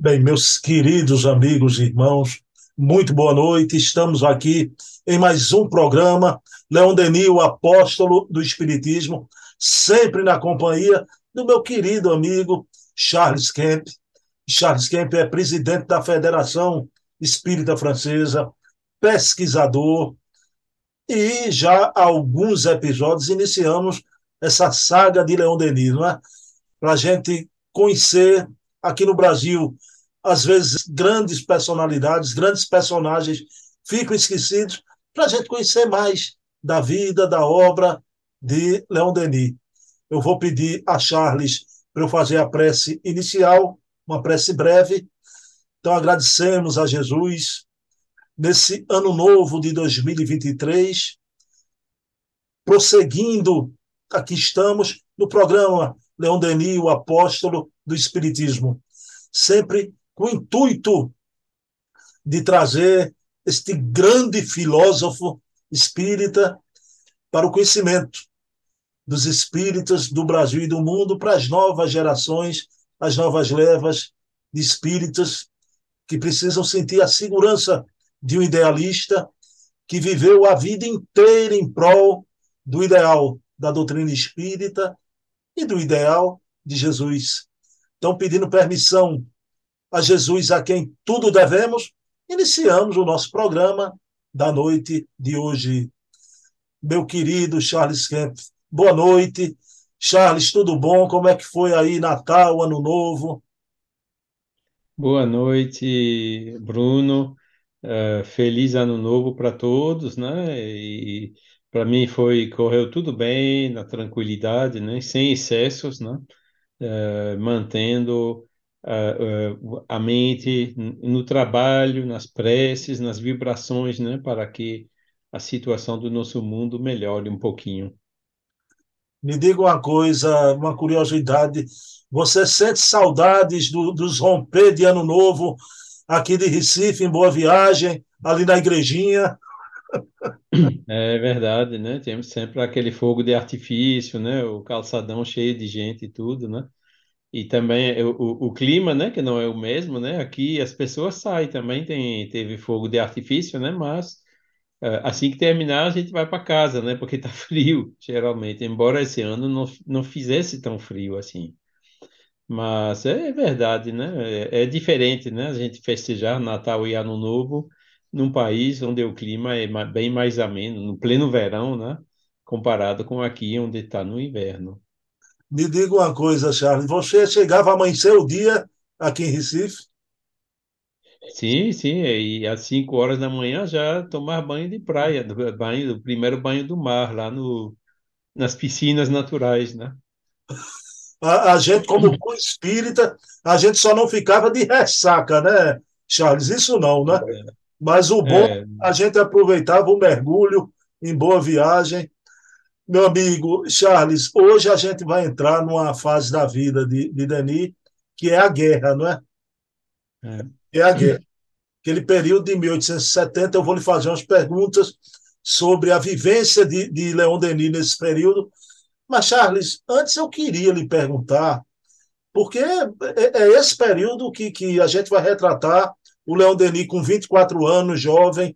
Bem, meus queridos amigos e irmãos, muito boa noite. Estamos aqui em mais um programa. Leão Denis, o apóstolo do Espiritismo, sempre na companhia do meu querido amigo Charles Kemp. Charles Kemp é presidente da Federação Espírita Francesa, pesquisador, e já há alguns episódios iniciamos essa saga de Leão Denis, não é? Para a gente conhecer aqui no Brasil, às vezes grandes personalidades, grandes personagens ficam esquecidos, para a gente conhecer mais da vida, da obra de Leão Denis. Eu vou pedir a Charles para eu fazer a prece inicial, uma prece breve. Então, agradecemos a Jesus nesse ano novo de 2023, prosseguindo, aqui estamos no programa Leão Denis, o apóstolo do Espiritismo, sempre com o intuito de trazer este grande filósofo espírita para o conhecimento dos espíritas do Brasil e do mundo para as novas gerações, as novas levas de espíritas que precisam sentir a segurança de um idealista que viveu a vida inteira em prol do ideal da doutrina espírita e do ideal de Jesus. Então, pedindo permissão a Jesus, a quem tudo devemos, iniciamos o nosso programa da noite de hoje. Meu querido Charles Kemp, boa noite. Charles, tudo bom? Como é que foi aí Natal, Ano Novo? Boa noite, Bruno. Uh, feliz ano novo para todos, né? E para mim foi correu tudo bem, na tranquilidade, né? Sem excessos, né? Uh, mantendo uh, a mente no trabalho, nas preces, nas vibrações, né? Para que a situação do nosso mundo melhore um pouquinho. Me diga uma coisa, uma curiosidade. Você sente saudades do, dos romper de ano novo aqui de Recife, em Boa Viagem, ali na igrejinha. É verdade, né? Temos sempre aquele fogo de artifício, né? O calçadão cheio de gente e tudo, né? E também o, o, o clima, né? Que não é o mesmo, né? Aqui as pessoas saem também, tem, teve fogo de artifício, né? Mas eh, assim que terminar a gente vai para casa, né? Porque tá frio, geralmente. Embora esse ano não, não fizesse tão frio assim. Mas é verdade, né? É, é diferente, né? A gente festejar Natal e Ano Novo num país onde o clima é bem mais ameno, no pleno verão, né? Comparado com aqui, onde está no inverno. Me diga uma coisa, Charles. Você chegava a amanhecer o dia aqui em Recife? Sim, sim. E às 5 horas da manhã já tomar banho de praia, do banho, do primeiro banho do mar, lá no, nas piscinas naturais, né? A, a gente, como bom espírita, a gente só não ficava de ressaca, né, Charles? Isso não, né? É. Mas o bom, é. a gente aproveitava o mergulho em boa viagem. Meu amigo Charles, hoje a gente vai entrar numa fase da vida de, de Denis, que é a guerra, não é? É, é a guerra. Aquele período de 1870, eu vou lhe fazer umas perguntas sobre a vivência de, de Leon Denis nesse período, mas, Charles, antes eu queria lhe perguntar, porque é, é esse período que, que a gente vai retratar o Leão Denis com 24 anos, jovem.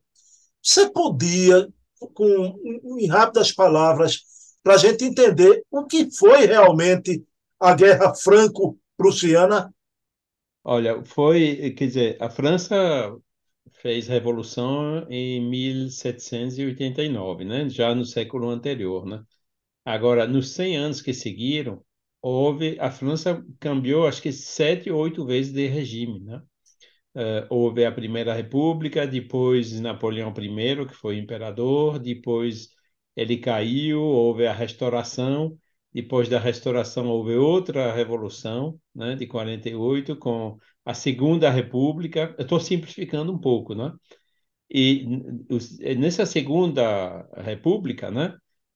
Você podia, com em rápidas palavras, para a gente entender o que foi realmente a Guerra Franco-Prussiana? Olha, foi, quer dizer, a França fez revolução em 1789, né? Já no século anterior, né? Agora, nos 100 anos que seguiram, houve a França cambiou acho que sete ou oito vezes de regime, né? Uh, houve a Primeira República, depois Napoleão I, que foi imperador, depois ele caiu, houve a Restauração, depois da Restauração houve outra revolução, né, de 48, com a Segunda República. Eu estou simplificando um pouco, né? E nessa Segunda República, né,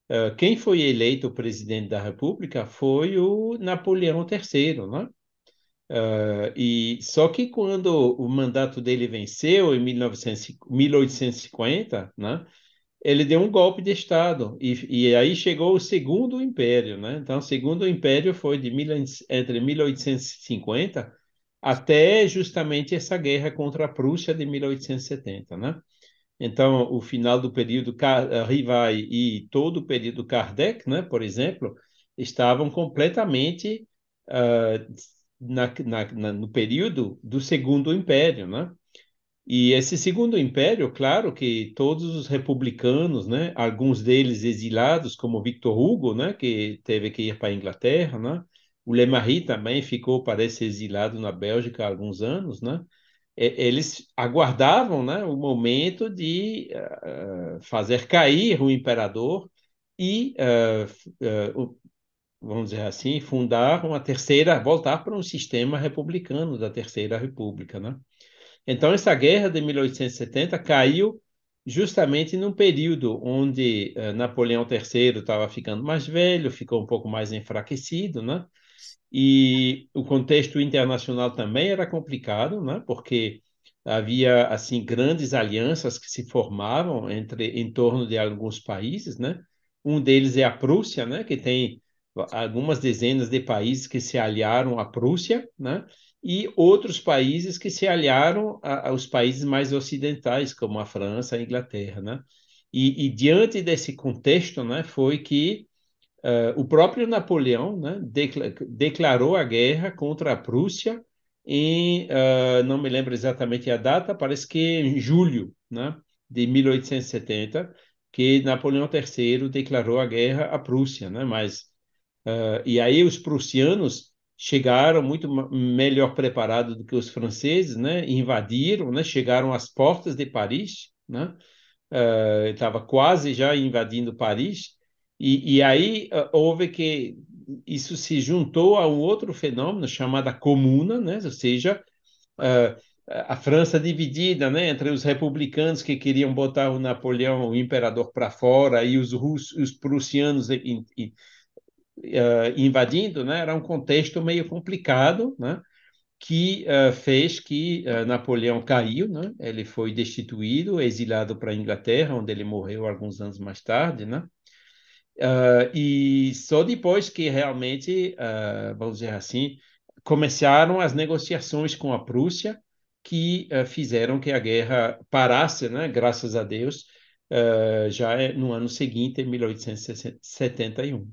Uh, quem foi eleito presidente da República foi o Napoleão III, né? Uh, e só que quando o mandato dele venceu em 1900, 1850, né? Ele deu um golpe de Estado e, e aí chegou o Segundo Império, né? Então, o Segundo Império foi de mil, entre 1850 até justamente essa guerra contra a Prússia de 1870, né? Então, o final do período Rivai e todo o período Kardec, né, por exemplo, estavam completamente uh, na, na, no período do Segundo Império, né? E esse Segundo Império, claro que todos os republicanos, né, alguns deles exilados, como Victor Hugo, né, que teve que ir para a Inglaterra, né? O Le também ficou, parece, exilado na Bélgica há alguns anos, né? eles aguardavam né, o momento de uh, fazer cair o imperador e, uh, uh, vamos dizer assim, fundar uma terceira, voltar para um sistema republicano da Terceira República. Né? Então, essa guerra de 1870 caiu justamente num período onde Napoleão III estava ficando mais velho, ficou um pouco mais enfraquecido, né? E o contexto internacional também era complicado, né? porque havia assim grandes alianças que se formavam entre em torno de alguns países, né? Um deles é a Prússia, né? Que tem algumas dezenas de países que se aliaram à Prússia, né? E outros países que se aliaram a, aos países mais ocidentais, como a França, a Inglaterra, né? E, e diante desse contexto, né? Foi que Uh, o próprio Napoleão né, declarou a guerra contra a Prússia em, uh, não me lembro exatamente a data, parece que em julho né, de 1870, que Napoleão III declarou a guerra à Prússia, né, mas uh, e aí os prussianos chegaram muito melhor preparados do que os franceses, né, invadiram, né, chegaram às portas de Paris, né, estava quase já invadindo Paris e, e aí uh, houve que isso se juntou a um outro fenômeno chamado comuna, né? ou seja, uh, a França dividida né? entre os republicanos que queriam botar o Napoleão, o imperador, para fora e os, russos, os prussianos uh, invadindo, né? era um contexto meio complicado, né? que uh, fez que uh, Napoleão caiu, né? ele foi destituído, exilado para a Inglaterra, onde ele morreu alguns anos mais tarde, né? Uh, e só depois que realmente, uh, vamos dizer assim, começaram as negociações com a Prússia, que uh, fizeram que a guerra parasse, né, graças a Deus, já no ano seguinte, em 1871.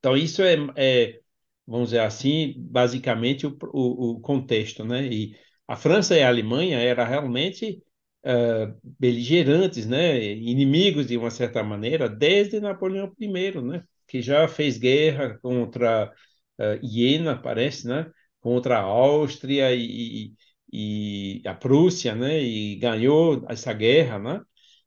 Então, isso é, é vamos dizer assim, basicamente o, o, o contexto. Né? E a França e a Alemanha era realmente uh, beligerantes, né, inimigos de uma certa maneira, desde Napoleão I, né, que já fez guerra contra uh, Iena, parece, né, contra a Áustria e, e, a Prússia, né, e ganhou essa guerra, né,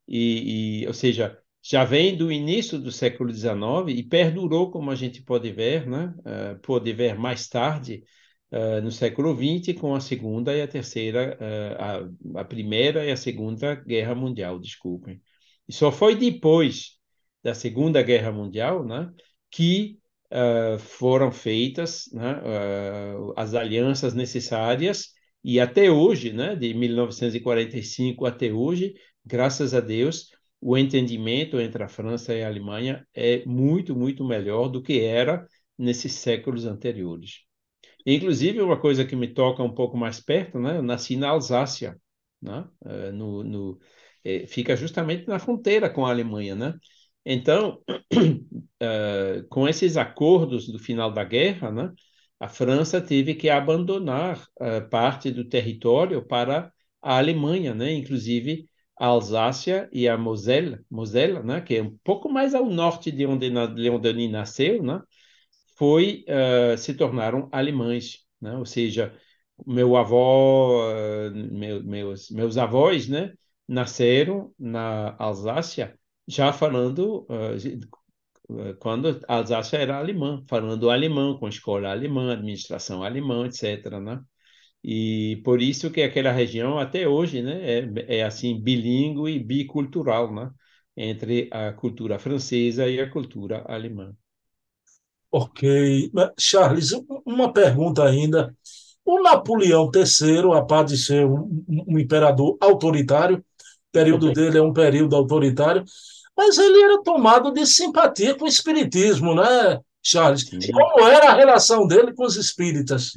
e, e ou seja, já vem do início do século XIX e perdurou, como a gente pode ver, né, uh, pode ver mais tarde, uh, no século XX com a Segunda e a Terceira, uh, a, a, Primeira e a Segunda Guerra Mundial, desculpem. E só foi depois da Segunda Guerra Mundial né, que foram feitas né, as alianças necessárias e até hoje, né, de 1945 até hoje, graças a Deus, o entendimento entre a França e a Alemanha é muito, muito melhor do que era nesses séculos anteriores. Inclusive, uma coisa que me toca um pouco mais perto, né? Eu nasci na Alsácia, né? Eh, no, no, é, fica justamente na fronteira com a Alemanha, né? Então, uh, com esses acordos do final da guerra, né? A França teve que abandonar uh, parte do território para a Alemanha, né? Inclusive a Alsácia e a Moselle, Moselle, né? Que é um pouco mais ao norte de onde Leon Denis nasceu, né? foi uh, se tornaram alemães, né? Ou seja, meu avó, uh, meu, meus meus avós, né, nasceram na Alsácia já falando uh, quando a Alsácia era alemã, falando alemão, com escola alemã, administração alemã, etc. Né? E por isso que aquela região até hoje, né, é, é assim bilíngue e bicultural, né, entre a cultura francesa e a cultura alemã. Ok. Charles, uma pergunta ainda. O Napoleão III, apesar de ser um, um imperador autoritário, o período dele é um período autoritário, mas ele era tomado de simpatia com o espiritismo, né, Charles? Sim. Como era a relação dele com os espíritas?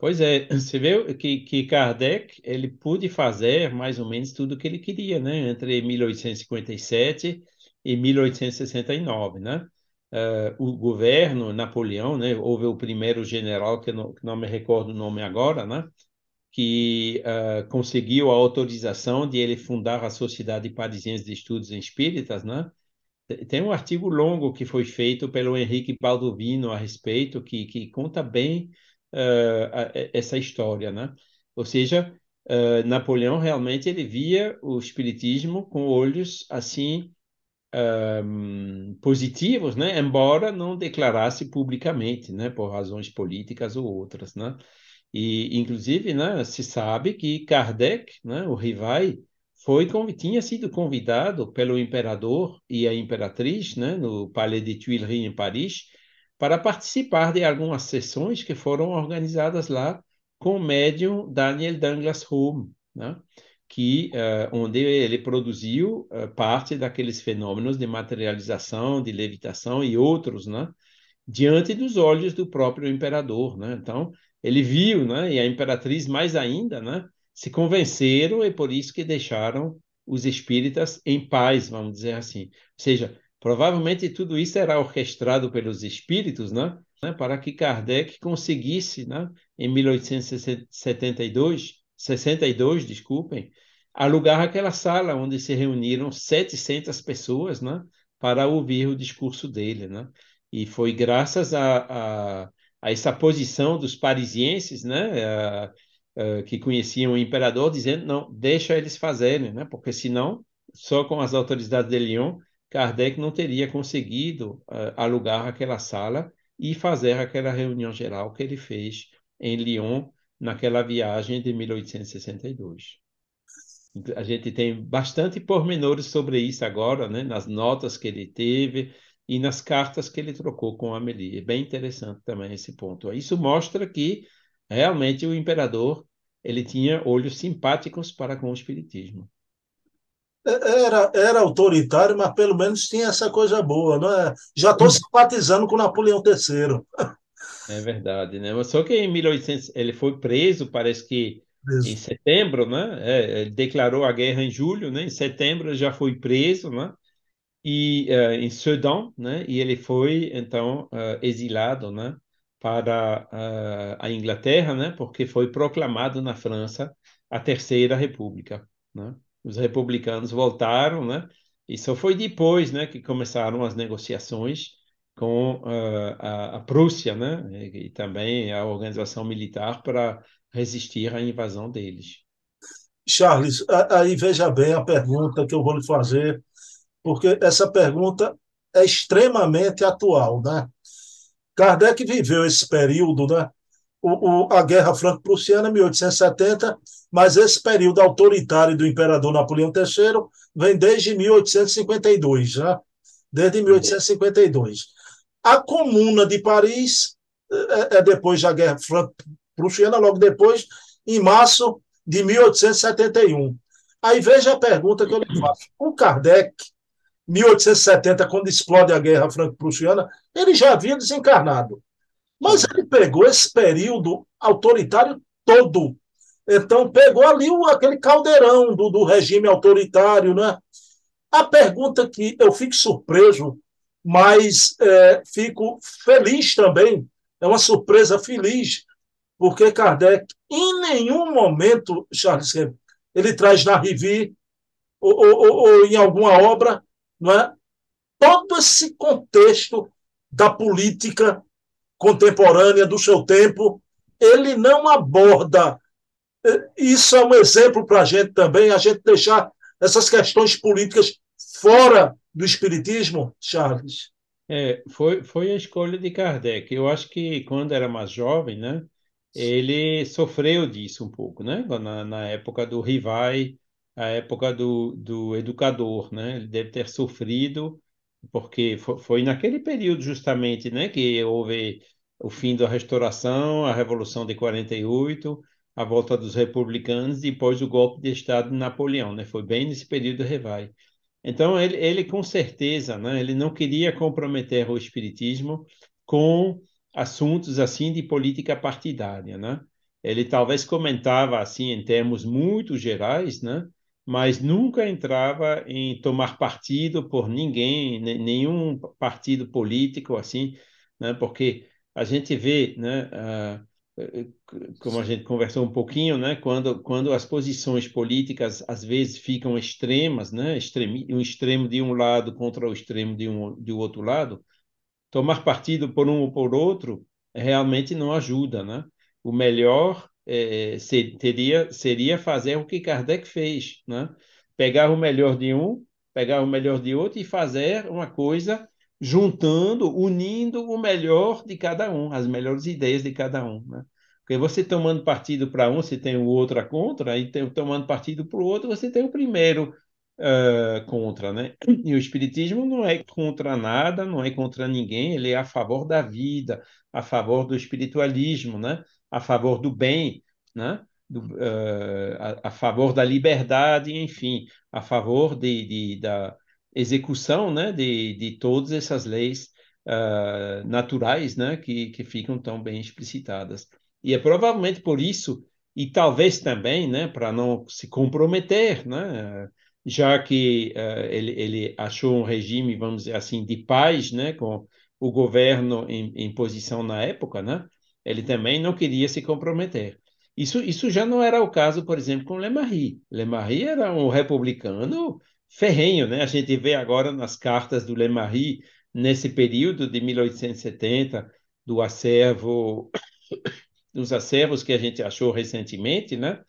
Pois é, você vê que, que Kardec ele pôde fazer mais ou menos tudo o que ele queria, né? Entre 1857 e 1869, né? Uh, o governo Napoleão, né? Houve o primeiro general que não, que não me recordo o nome agora, né? Que uh, conseguiu a autorização de ele fundar a Sociedade Parisiense de Estudos Espíritas, né? Tem um artigo longo que foi feito pelo Henrique Baldovino a respeito, que, que conta bem uh, essa história, né? Ou seja, uh, Napoleão realmente ele via o espiritismo com olhos assim um, positivos, né? Embora não declarasse publicamente, né? Por razões políticas ou outras, né? E inclusive, né? Se sabe que Kardec, né? O Rivai foi tinha sido convidado pelo imperador e a imperatriz, né? No Palais de Tuileries em Paris para participar de algumas sessões que foram organizadas lá com o médium Daniel Douglas Home, né? que uh, onde ele produziu uh, parte daqueles fenômenos de materialização, de levitação e outros, né? diante dos olhos do próprio imperador, né? Então ele viu, né? E a imperatriz mais ainda, né? Se convenceram e por isso que deixaram os espíritas em paz, vamos dizer assim. Ou seja, Provavelmente tudo isso era orquestrado pelos espíritos, né? né? Para que Kardec conseguisse, né? Em 1872, 62, desculpem, alugar aquela sala onde se reuniram 700 pessoas, né? Para ouvir o discurso dele, né? E foi graças a, a, a essa posição dos parisienses, né? A, que conheciam o imperador, dizendo não, deixa eles fazerem, né? Porque senão, só com as autoridades de Lyon Kardec não teria conseguido uh, alugar aquela sala e fazer aquela reunião geral que ele fez em Lyon naquela viagem de 1862. A gente tem bastante pormenores sobre isso agora, né? nas notas que ele teve e nas cartas que ele trocou com Amélie. É bem interessante também esse ponto. Isso mostra que realmente o imperador ele tinha olhos simpáticos para com o espiritismo. Era, era autoritário, mas pelo menos tinha essa coisa boa, não é? Já estou simpatizando com Napoleão III. É verdade, né? Só que em 1800 ele foi preso, parece que preso. em setembro, né? É, ele declarou a guerra em julho, né? Em setembro já foi preso, né? E uh, em Sedan, né? E ele foi então uh, exilado, né? Para uh, a Inglaterra, né? Porque foi proclamado na França a Terceira República, né? Os republicanos voltaram, né? E só foi depois, né, que começaram as negociações com uh, a, a, Prússia, né, e, e, também a organização militar para resistir à invasão deles. Charles, aí veja bem a pergunta que eu vou lhe fazer, porque essa pergunta é extremamente atual, né? Kardec viveu esse período, né? O, o, a Guerra Franco-Prussiana, 1870, mas esse período autoritário do imperador Napoleão III vem desde 1852, já, né? desde 1852. A Comuna de Paris é, é depois da Guerra Franco-Prussiana, logo depois, em março de 1871. Aí veja a pergunta que eu lhe faço. O Kardec, 1870, quando explode a Guerra Franco-Prussiana, ele já havia desencarnado. Mas ele pegou esse período autoritário todo então, pegou ali o, aquele caldeirão do, do regime autoritário. Né? A pergunta que eu fico surpreso, mas é, fico feliz também, é uma surpresa feliz, porque Kardec, em nenhum momento, Charles ele traz na Rivi ou, ou, ou, em alguma obra, não é? todo esse contexto da política contemporânea do seu tempo, ele não aborda isso é um exemplo para a gente também, a gente deixar essas questões políticas fora do espiritismo, Charles. É, foi, foi a escolha de Kardec. Eu acho que quando era mais jovem, né, ele sofreu disso um pouco, né? Na, na época do Rivai, a época do, do educador, né? Ele deve ter sofrido, porque foi, naquele período justamente, né, que houve o fim da restauração, a Revolução de 48, a volta dos republicanos depois do golpe de Estado de Napoleão, né? Foi bem nesse período Revai. Então ele, ele com certeza, né? Ele não queria comprometer o espiritismo com assuntos assim de política partidária, né? ele talvez comentava assim em termos muito gerais, né? Mas nunca entrava em tomar partido por ninguém, nenhum partido político assim, né? porque a gente vê, né, uh, como a gente conversou um pouquinho, né, quando, quando as posições políticas às vezes ficam extremas, né, extremi, um extremo de um lado contra o extremo de um de outro lado, tomar partido por um ou por outro realmente não ajuda, né? O melhor é, ser, teria, seria fazer o que Kardec fez, né? Pegar o melhor de um, pegar o melhor de outro e fazer uma coisa juntando, unindo o melhor de cada um, as melhores ideias de cada um, né? Porque você tomando partido para um, você tem o outro contra, e tem, tomando partido para o outro, você tem o primeiro uh, contra, né? E o Espiritismo não é contra nada, não é contra ninguém, ele é a favor da vida, a favor do espiritualismo, né? A favor do bem, né? Do, uh, a, a, favor da liberdade, enfim, a favor de, de da execução, né? De, de todas essas leis uh, naturais, né? Que, que ficam tão bem explicitadas. E é provavelmente por isso e talvez também, né, para não se comprometer, né, já que uh, ele, ele achou um regime, vamos dizer assim, de paz, né, com o governo em, em posição na época, né, ele também não queria se comprometer. Isso, isso já não era o caso, por exemplo, com Lemarie. Lemarie era um republicano ferrenho, né? A gente vê agora nas cartas do Lemarie, nesse período de 1870, do acervo, dos acervos que a gente achou recentemente, né?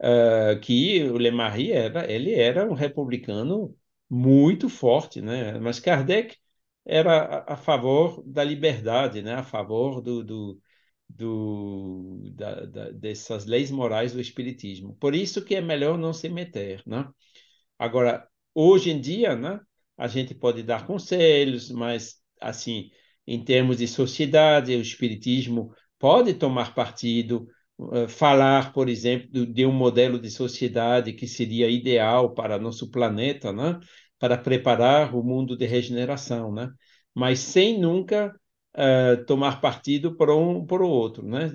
uh, que o Lemarie era, ele era um republicano muito forte, né? Mas Kardec era a, a favor da liberdade, né? A favor do, do, do da, da, dessas leis morais do espiritismo. Por isso que é melhor não se meter, né? Agora, hoje em dia, né? A gente pode dar conselhos, mas assim, em termos de sociedade, o espiritismo pode tomar partido eh, falar, por exemplo, de um modelo de sociedade que seria ideal para nosso planeta, né? para preparar o mundo de regeneração, né? mas sem nunca uh, tomar partido por um por outro, né?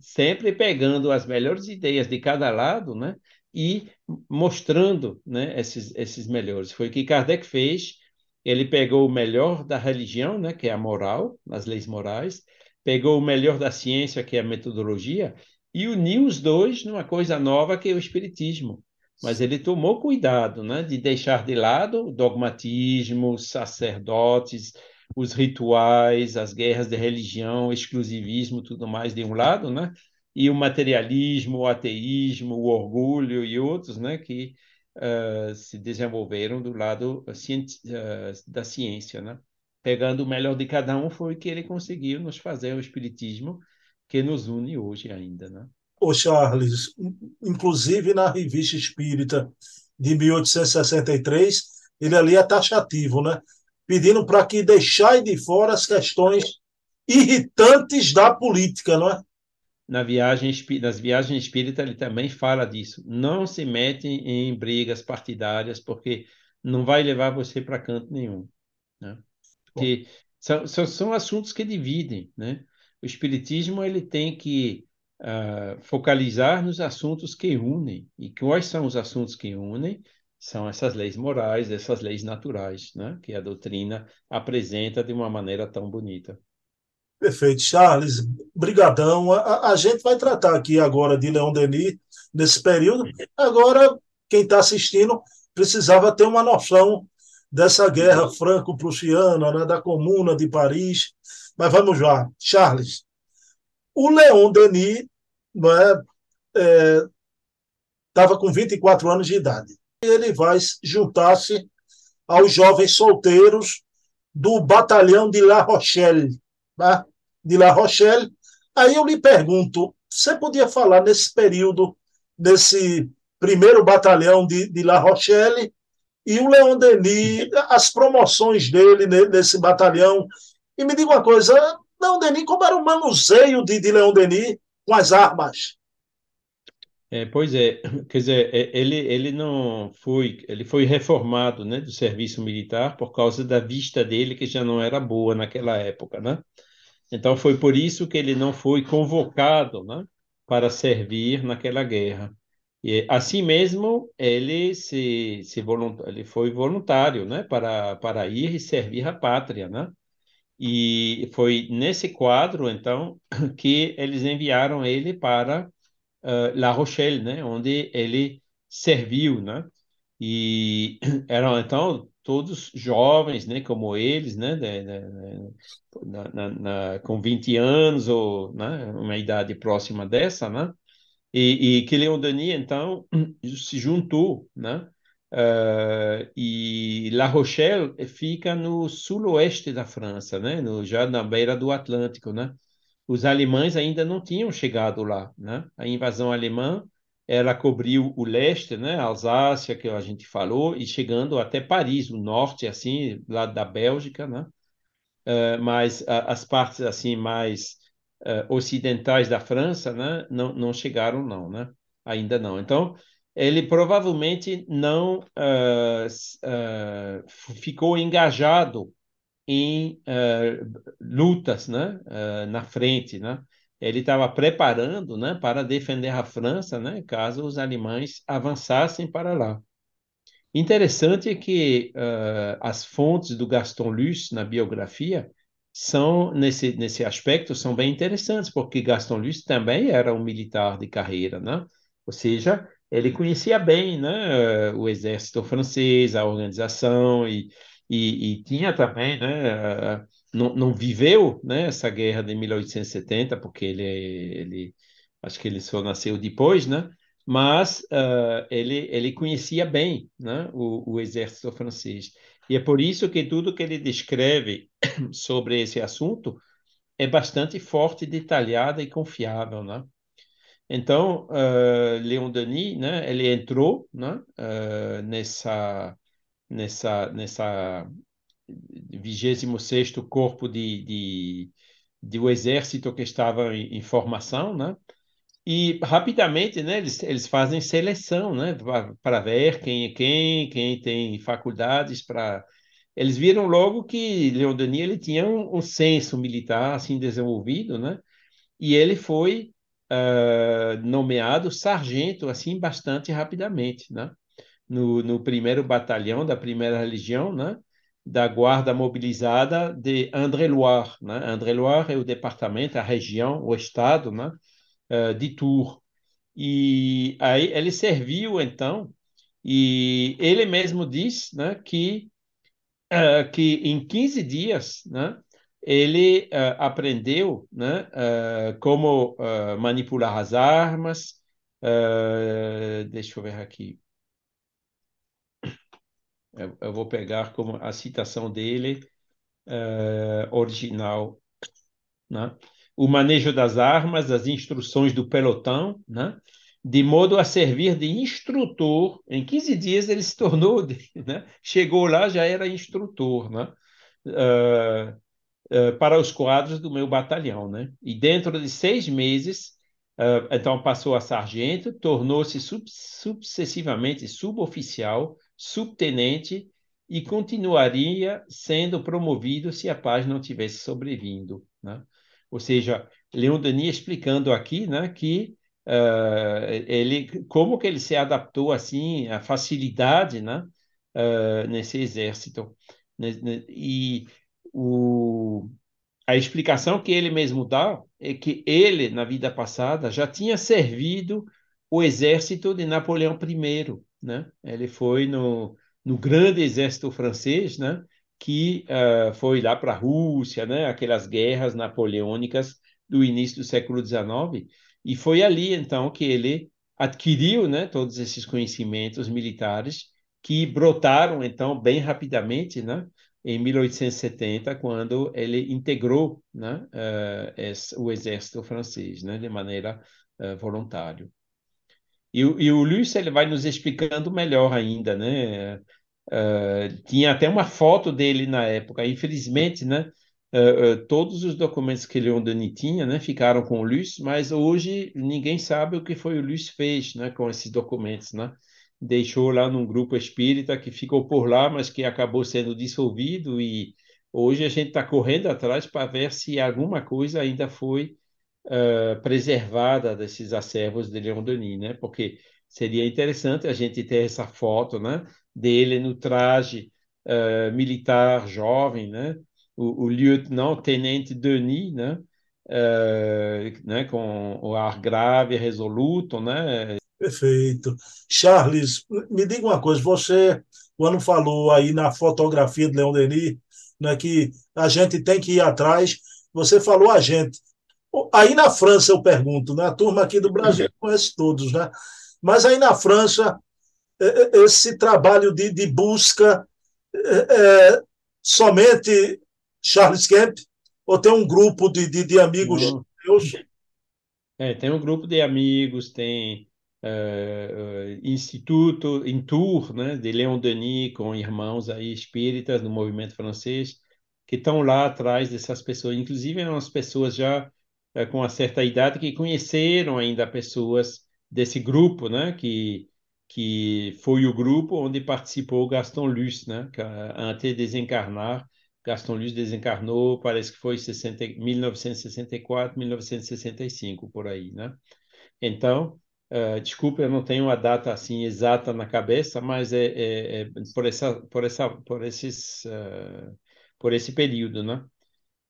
sempre pegando as melhores ideias de cada lado né? e mostrando né? esses, esses melhores. Foi o que Kardec fez, ele pegou o melhor da religião, né? que é a moral, as leis morais, pegou o melhor da ciência, que é a metodologia, e uniu os dois numa coisa nova que é o Espiritismo. Mas ele tomou cuidado né, de deixar de lado dogmatismo, sacerdotes, os rituais, as guerras de religião, o exclusivismo, tudo mais de um lado, né? e o materialismo, o ateísmo, o orgulho e outros né, que uh, se desenvolveram do lado uh, da ciência. Né? Pegando o melhor de cada um, foi que ele conseguiu nos fazer o Espiritismo que nos une hoje ainda, né? Ô Charles, inclusive na Revista Espírita de 1863, ele ali é taxativo, né? Pedindo para que deixai de fora as questões irritantes da política, não é? Na viagem, nas viagens espírita ele também fala disso. Não se mete em brigas partidárias, porque não vai levar você para canto nenhum. Né? Porque são, são, são assuntos que dividem, né? o espiritismo ele tem que uh, focalizar nos assuntos que unem. E quais são os assuntos que unem? São essas leis morais, essas leis naturais, né? que a doutrina apresenta de uma maneira tão bonita. Perfeito, Charles. Brigadão. A, a, gente vai tratar aqui agora de Leon Denis nesse período. Agora, quem está assistindo precisava ter uma noção dessa guerra franco-prussiana, né, da Comuna de Paris, mas vamos lá, Charles. O Leon Denis estava é, é, com 24 anos de idade. Ele vai juntar-se aos jovens solteiros do batalhão de La Rochelle. Né? De La Rochelle. Aí eu lhe pergunto: você podia falar nesse período, nesse primeiro batalhão de, de La Rochelle, e o Leon Denis, as promoções dele nesse batalhão, e me diga uma coisa, Leão Denis, como era o manuseio de, de Leão Denis com as armas? É, pois é, quer dizer, é, ele, ele não foi, ele foi reformado, né, do serviço militar por causa da vista dele que já não era boa naquela época, né? Então foi por isso que ele não foi convocado, né, para servir naquela guerra. E assim mesmo ele se, se volunt, ele foi voluntário, né, para para ir e servir a pátria, né? E foi nesse quadro então que eles enviaram ele para uh, La Rochelle, né, onde ele serviu, né? E eram então todos jovens, né, como eles, né, de, de, na, na, na, com 20 anos ou né, uma idade próxima dessa, né? E, e que Leon Denis, então, se juntou, né? Uh, e La Rochelle fica no sul-oeste da França, né? No, já na beira do Atlântico, né? Os alemães ainda não tinham chegado lá, né? A invasão alemã ela cobriu o leste, né, Alsácia, que a gente falou, e chegando até Paris, o norte, assim, lado da Bélgica, né? Uh, mas as partes assim mais uh, ocidentais da França, né, não, não chegaram não, né? Ainda não. Então, ele provavelmente não ficou engajado em lutas, né, na frente, né? ele estava preparando né, para defender a França, né, caso os alemães avançassem para lá. Interessante que uh, as fontes do Gaston Luce na biografia são nesse nesse aspecto são bem interessantes, porque Gaston Luce também era um militar de carreira, né? Ou seja, ele conhecia bem, né, o exército francês, a organização e e, e tinha também, né, não, não viveu né, essa guerra de 1870, porque ele, ele acho que ele só nasceu depois, né? mas uh, ele, ele conhecia bem né, o, o exército francês. E é por isso que tudo que ele descreve sobre esse assunto é bastante forte, detalhado e confiável, né? Então, uh, Leon Denis, né, ele entrou né, uh, nessa, nessa, nessa 26º Corpo de, de, de o Exército que estava em, em formação, né? E rapidamente, né, eles, eles fazem seleção, né, para ver quem é quem, quem tem faculdades para eles viram logo que Leon ele tinha um, um senso militar assim desenvolvido, né? E ele foi uh, nomeado sargento assim bastante rapidamente, né? No, no primeiro batalhão da primeira legião, né? da guarda mobilizada de André-Loire. Né? André-Loire é o departamento, a região, o estado né? Uh, de Tours. E aí ele serviu, então, e ele mesmo diz né, que, uh, que em 15 dias né, ele uh, aprendeu né, como manipular as armas. deixa eu ver aqui eu, vou pegar como a citação dele uh, original, né? o manejo das armas, as instruções do pelotão, né? de modo a servir de instrutor. Em 15 dias ele se tornou, né? chegou lá, já era instrutor, né? Uh, uh, para os quadros do meu batalhão. Né? E dentro de seis meses, uh, então passou a sargento, tornou-se sub sucessivamente suboficial, subtenente e continuaria sendo promovido se a paz não tivesse sobrevindo. Né? Ou seja, Leon Denis explicando aqui né, que uh, ele, como que ele se adaptou assim à facilidade né, uh, nesse exército. E o, a explicação que ele mesmo dá é que ele, na vida passada, já tinha servido o exército de Napoleão I, né? Ele foi no, no grande exército francês, né? Que uh, foi lá para a Rússia, né? Aquelas guerras napoleônicas do início do século XIX e foi ali então que ele adquiriu, né? Todos esses conhecimentos militares que brotaram então bem rapidamente, né? Em 1870, quando ele integrou, né? Uh, esse, o exército francês, né? De maneira uh, voluntária. E, e o Lúcio ele vai nos explicando melhor ainda, né? Uh, tinha até uma foto dele na época. Infelizmente, né? Uh, uh, todos os documentos que Leon Denis tinha, né, ficaram com o Lúcio, mas hoje ninguém sabe o que foi o Lúcio fez, né, com esses documentos, né? Deixou lá num grupo espírita que ficou por lá, mas que acabou sendo dissolvido e hoje a gente está correndo atrás para ver se alguma coisa ainda foi uh, preservada desses acervos de Leon Denis, né? Porque seria interessante a gente ter essa foto, né? Dele no traje uh, militar jovem, né? O, o lieutenant tenente Denis, né? Uh, né? Com o ar grave, resoluto, né? Perfeito. Charles, me diga uma coisa, você, quando falou aí na fotografia de Leon Denis, né, que a gente tem que ir atrás, você falou a gente. Aí na França, eu pergunto, né? A turma aqui do Brasil conhece todos, né? Mas aí na França, é, é, esse trabalho de, de busca é, é, somente Charles Kemp ou tem um grupo de, de, de amigos? É, tem um grupo de amigos, tem uh, Instituto em Tours, né, de Léon Denis, com irmãos aí espíritas no movimento francês, que estão lá atrás dessas pessoas. Inclusive, eram as pessoas já com uma certa idade que conheceram ainda pessoas desse grupo, né, que que foi o grupo onde participou Gaston Luce, né, que, antes de desencarnar. Gaston Luce desencarnou, parece que foi 60, 1964, 1965, por aí, né? Então, Uh, desculpa, eu não tenho a data assim exata na cabeça, mas é, é, é por essa, por essa, por esses, uh, por esse período, né?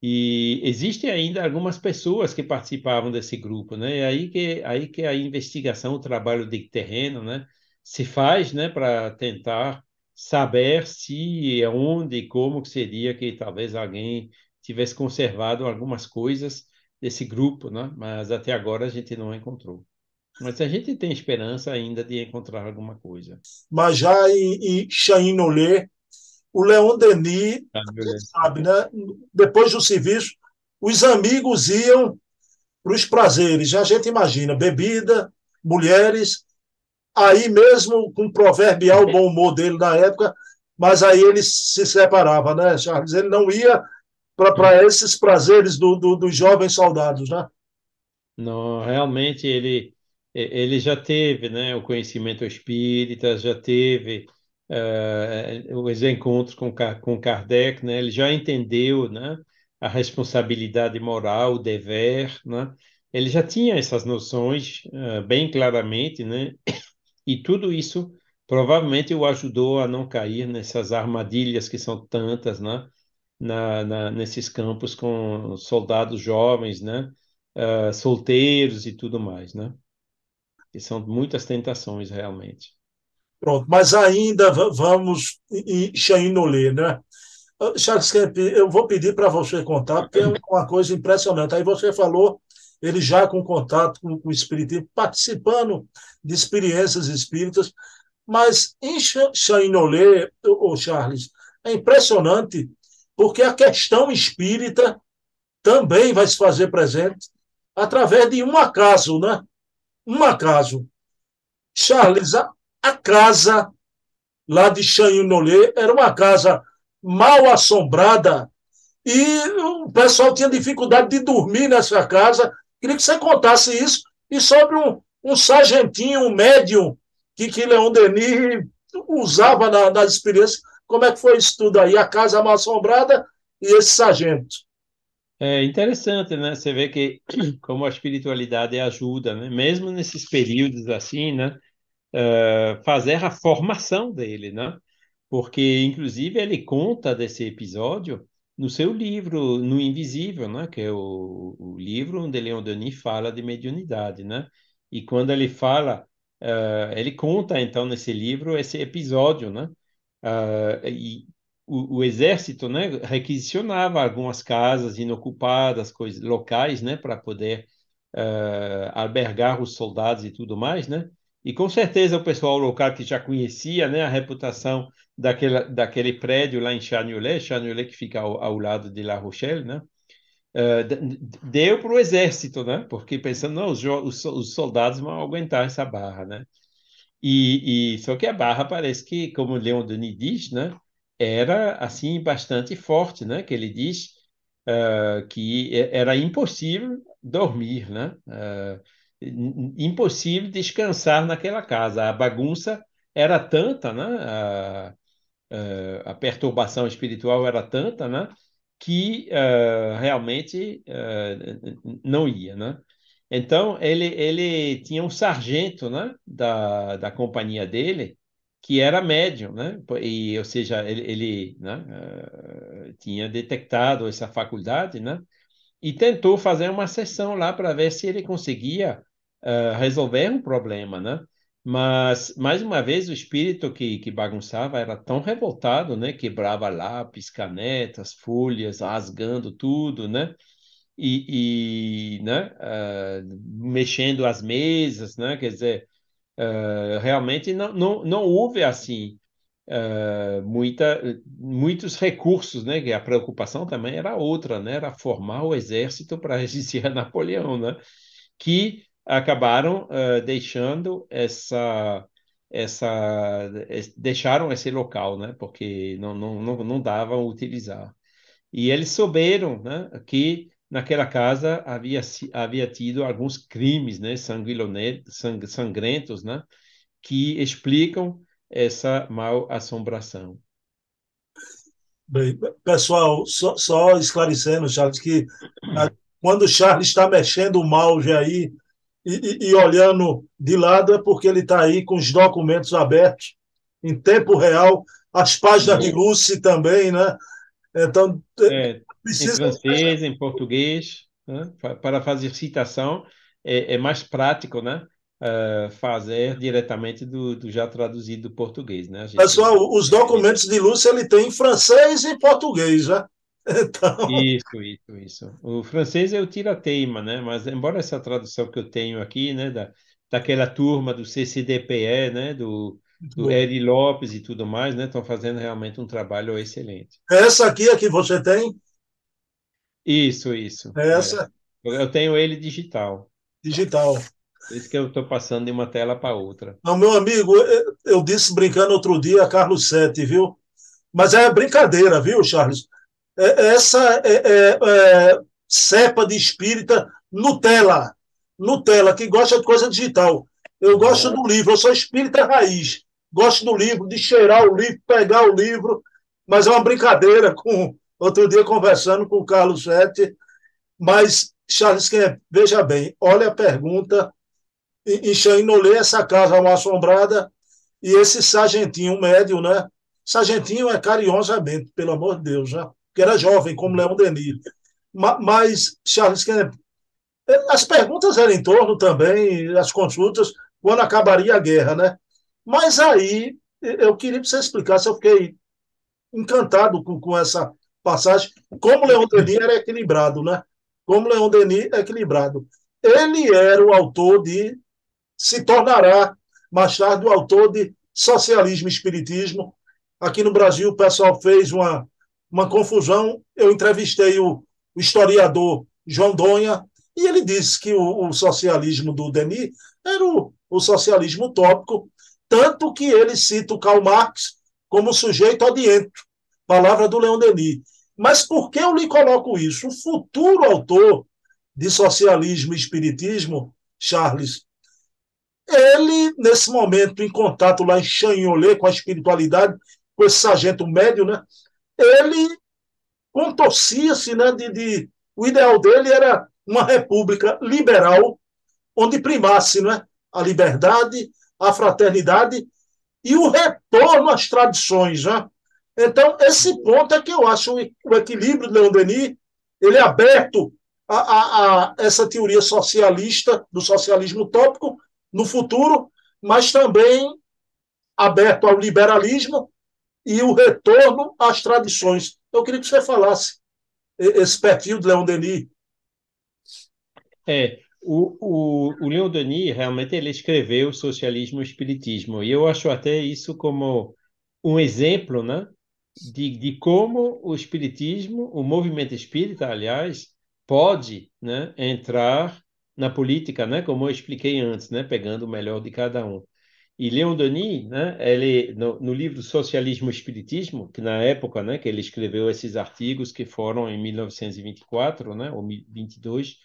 E existem ainda algumas pessoas que participavam desse grupo, né? E aí que aí que a investigação, o trabalho de terreno, né, se faz, né, para tentar saber se, onde e como que seria que talvez alguém tivesse conservado algumas coisas desse grupo, né? Mas até agora a gente não encontrou. Mas a gente tem esperança ainda de encontrar alguma coisa. Mas já em, em Chainolé, o Leon Denis, ah, sabe, né? depois do serviço, os amigos iam para os prazeres. A gente imagina, bebida, mulheres, aí mesmo com o proverbial bom humor dele na época, mas aí ele se separava, né, Charles? Ele não ia para esses prazeres do, do, dos jovens soldados, né? Não, realmente ele ele já teve né, o conhecimento espírita, já teve uh, os encontros com, com Kardec, né, ele já entendeu né, a responsabilidade moral, o dever, né, ele já tinha essas noções uh, bem claramente, né, e tudo isso provavelmente o ajudou a não cair nessas armadilhas que são tantas, né, na, na, nesses campos com soldados jovens, né, uh, solteiros e tudo mais, né? Que são muitas tentações realmente. Pronto, mas ainda vamos em Chainolé, né? Ah, Charles Kemp, eu vou pedir para você contar, porque é uma coisa impressionante. Aí você falou, ele já com contato com, com o Espiritismo, participando de experiências espíritas, mas em Chainolé, o Charles, é impressionante, porque a questão espírita também vai se fazer presente através de um acaso, né? um acaso. Charles, a, a casa lá de Chanhinolé era uma casa mal assombrada e o pessoal tinha dificuldade de dormir nessa casa. Queria que você contasse isso e sobre um, um sargentinho, um médium que, que Leon Denis usava na, nas experiências. Como é que foi isso tudo aí? A casa mal assombrada e esse sargento. É interessante, né? Você vê que como a espiritualidade ajuda, né? Mesmo nesses períodos assim, né? Uh, fazer a formação dele, né? Porque, inclusive, ele conta desse episódio no seu livro, No Invisível, né? Que é o, o livro onde Leon Denis fala de mediunidade, né? E quando ele fala, uh, ele conta, então, nesse livro, esse episódio, né? Uh, e o, o, exército né, requisicionava algumas casas inocupadas, coisas locais, né, para poder uh, albergar os soldados e tudo mais, né? E com certeza o pessoal local que já conhecia, né, a reputação daquela, daquele prédio lá em Charniolet, Charniolet que fica ao, ao lado de La Rochelle, né? Uh, deu para o exército, né? Porque pensando, não, os, os, os soldados vão aguentar essa barra, né? E, e, só que a barra parece que, como Leon Denis diz, né? era assim bastante forte, né? Que ele diz uh, que era impossível dormir, né? Uh, impossível descansar naquela casa. A bagunça era tanta, né? A, a, a perturbação espiritual era tanta, né? que uh, realmente uh, não ia, né? Então ele ele tinha um sargento, né, da, da companhia dele que era médium, né? E ou seja ele, ele né, uh, tinha detectado essa faculdade, né? E tentou fazer uma sessão lá para ver se ele conseguia resolver um problema, né? Mas, mais uma vez, o espírito que, que bagunçava era tão revoltado, né? Quebrava lápis, canetas, folhas, rasgando tudo, né? E, e né? Uh, mexendo as mesas, né? Quer dizer, uh, realmente não, não, não houve, assim, uh, muita, muitos recursos, né? A preocupação também era outra, né? Era formar o exército para resistir a Napoleão, né? Que acabaram uh, deixando essa essa deixaram esse local, né? Porque não não não, não davam utilizar. E eles souberam, né, que naquela casa havia havia tido alguns crimes, né, sangrentos, né, que explicam essa mal assombração. Bem, pessoal, só, só esclarecendo, Charles, que quando o Charles está mexendo o mouse aí e, e, olhando de lado é porque ele está aí com os documentos abertos em tempo real, as páginas de Lucy também, né? Então, é, precisa... em francês, em português, né? para fazer citação é, é mais prático, né? Uh, fazer diretamente do, do, já traduzido do português, né? Gente... Pessoal, os documentos de Lúcia ele tem em francês e português, né? Então... Isso, isso, isso. O francês é o tira-teima, né? Mas embora essa tradução que eu tenho aqui, né, da, daquela turma do CCDPE, né, do, do Eri Lopes e tudo mais, né, estão fazendo realmente um trabalho excelente. Essa aqui é que você tem? Isso, isso. Essa? É. Eu tenho ele digital. Digital. Isso que eu estou passando de uma tela para outra. Não, meu amigo, eu disse brincando outro dia, Carlos Sete, viu? Mas é brincadeira, viu, Charles? É, essa é, é, é, cepa de espírita Nutella, Nutella, que gosta de coisa digital. Eu gosto do livro, eu sou espírita raiz. Gosto do livro, de cheirar o livro, pegar o livro, mas é uma brincadeira com outro dia conversando com o Carlos Sete. Mas, Charles Kemp, veja bem, olha a pergunta. Em Chainolê, essa casa mal assombrada, e esse sargentinho médio, né? Sargentinho é carinhosamente, pelo amor de Deus, já que era jovem, como Leão Denis. Mas, Charles Kennedy, as perguntas eram em torno também, as consultas, quando acabaria a guerra, né? Mas aí, eu queria que você explicasse, eu fiquei encantado com, com essa passagem, como Leão Denis era equilibrado, né? Como Leão Denis é equilibrado. Ele era o autor de, se tornará mais tarde o autor de Socialismo e Espiritismo. Aqui no Brasil, o pessoal fez uma uma confusão. Eu entrevistei o, o historiador João Donha e ele disse que o, o socialismo do Denis era o, o, socialismo utópico, tanto que ele cita o Karl Marx como sujeito odiento, palavra do Leon Denis. Mas por que eu lhe coloco isso? O futuro autor de Socialismo e Espiritismo, Charles, ele, nesse momento, em contato lá em Chanholé com a espiritualidade, com esse sargento médio, né? ele contorcia-se, né, de, de, o ideal dele era uma república liberal, onde primasse né, a liberdade, a fraternidade e o retorno às tradições. Né? Então, esse ponto é que eu acho o equilíbrio de Leon Denis, ele é aberto a, a, a essa teoria socialista, do socialismo utópico, no futuro, mas também aberto ao liberalismo e o retorno às tradições. Eu queria que você falasse esse perfil de Leon Denis. É, o, o, o Leon Denis realmente ele escreveu Socialismo e Espiritismo, e eu acho até isso como um exemplo né, de, de como o Espiritismo, o movimento espírita, aliás, pode né, entrar na política, né, como eu expliquei antes, né, pegando o melhor de cada um. E Leon Denis, né, ele, no, no, livro Socialismo e Espiritismo, que na época né, que ele escreveu esses artigos, que foram em 1924 né, ou 22,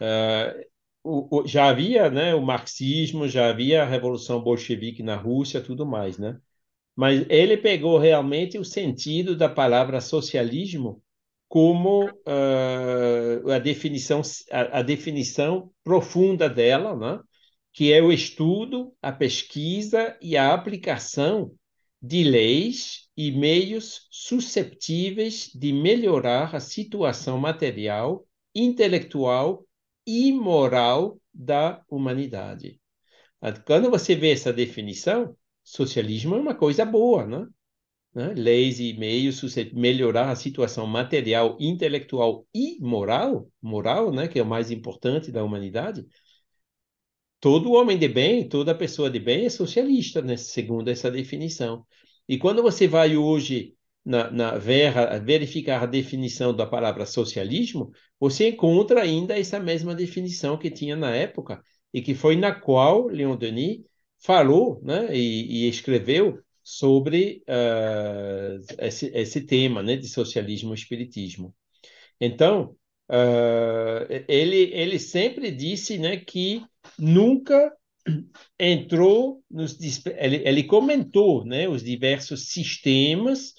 uh, o, já havia né, o marxismo, já havia a Revolução Bolchevique na Rússia, tudo mais. Né? Mas ele pegou realmente o sentido da palavra socialismo como uh, a definição a, a, definição profunda dela, né? que é o estudo, a pesquisa e a aplicação de leis e meios susceptíveis de melhorar a situação material, intelectual e moral da humanidade. Quando você vê essa definição, socialismo é uma coisa boa, né? Né? leis e meios melhorar a situação material, intelectual e moral, moral, né, que é o mais importante da humanidade. Todo homem de bem, toda pessoa de bem é socialista, né, segundo essa definição. E quando você vai hoje na, na ver, verificar a definição da palavra socialismo, você encontra ainda essa mesma definição que tinha na época e que foi na qual Leon Denis falou né, e, e escreveu sobre uh, esse, esse, tema né, de socialismo e espiritismo. Então, uh, ele, ele sempre disse né, que nunca entrou nos ele, ele comentou né, os diversos sistemas,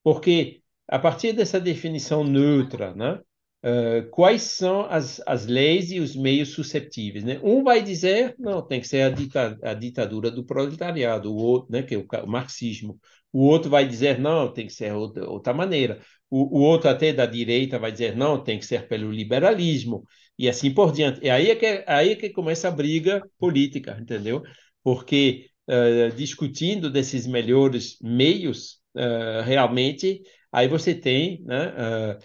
porque a partir dessa definição neutra, né, Uh, quais são as, as leis e os meios susceptíveis. Né? Um vai dizer, não, tem que ser a, dita, a ditadura do proletariado, o outro, né, que é o, o, marxismo. O outro vai dizer, não, tem que ser outra, outra maneira. O, o, outro, até da direita, vai dizer, não, tem que ser pelo liberalismo, e assim por diante. E aí é que, aí é que começa a briga política, entendeu? Porque uh, discutindo desses melhores meios, uh, realmente, aí você tem né,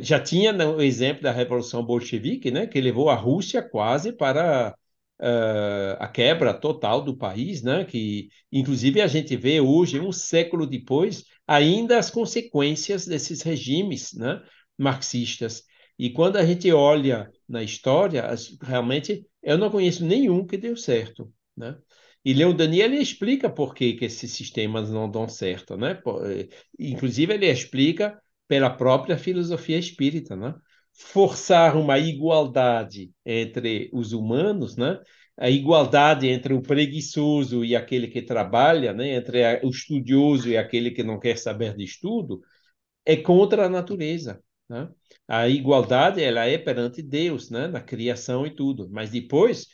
já tinha o exemplo da Revolução Bolchevique, né, que levou a Rússia quase para uh, a quebra total do país, né, que inclusive a gente vê hoje, um século depois, ainda as consequências desses regimes né, marxistas. E quando a gente olha na história, realmente eu não conheço nenhum que deu certo. Né? E Leon Daniel explica por que, que esses sistemas não dão certo. Né? Eh, inclusive, ele explica pela própria filosofia espírita, né? Forçar uma igualdade entre os humanos, né? A igualdade entre o preguiçoso e aquele que trabalha, né? Entre o estudioso e aquele que não quer saber de estudo, é contra a natureza, né? A igualdade ela é perante Deus, né? Na criação e tudo, mas depois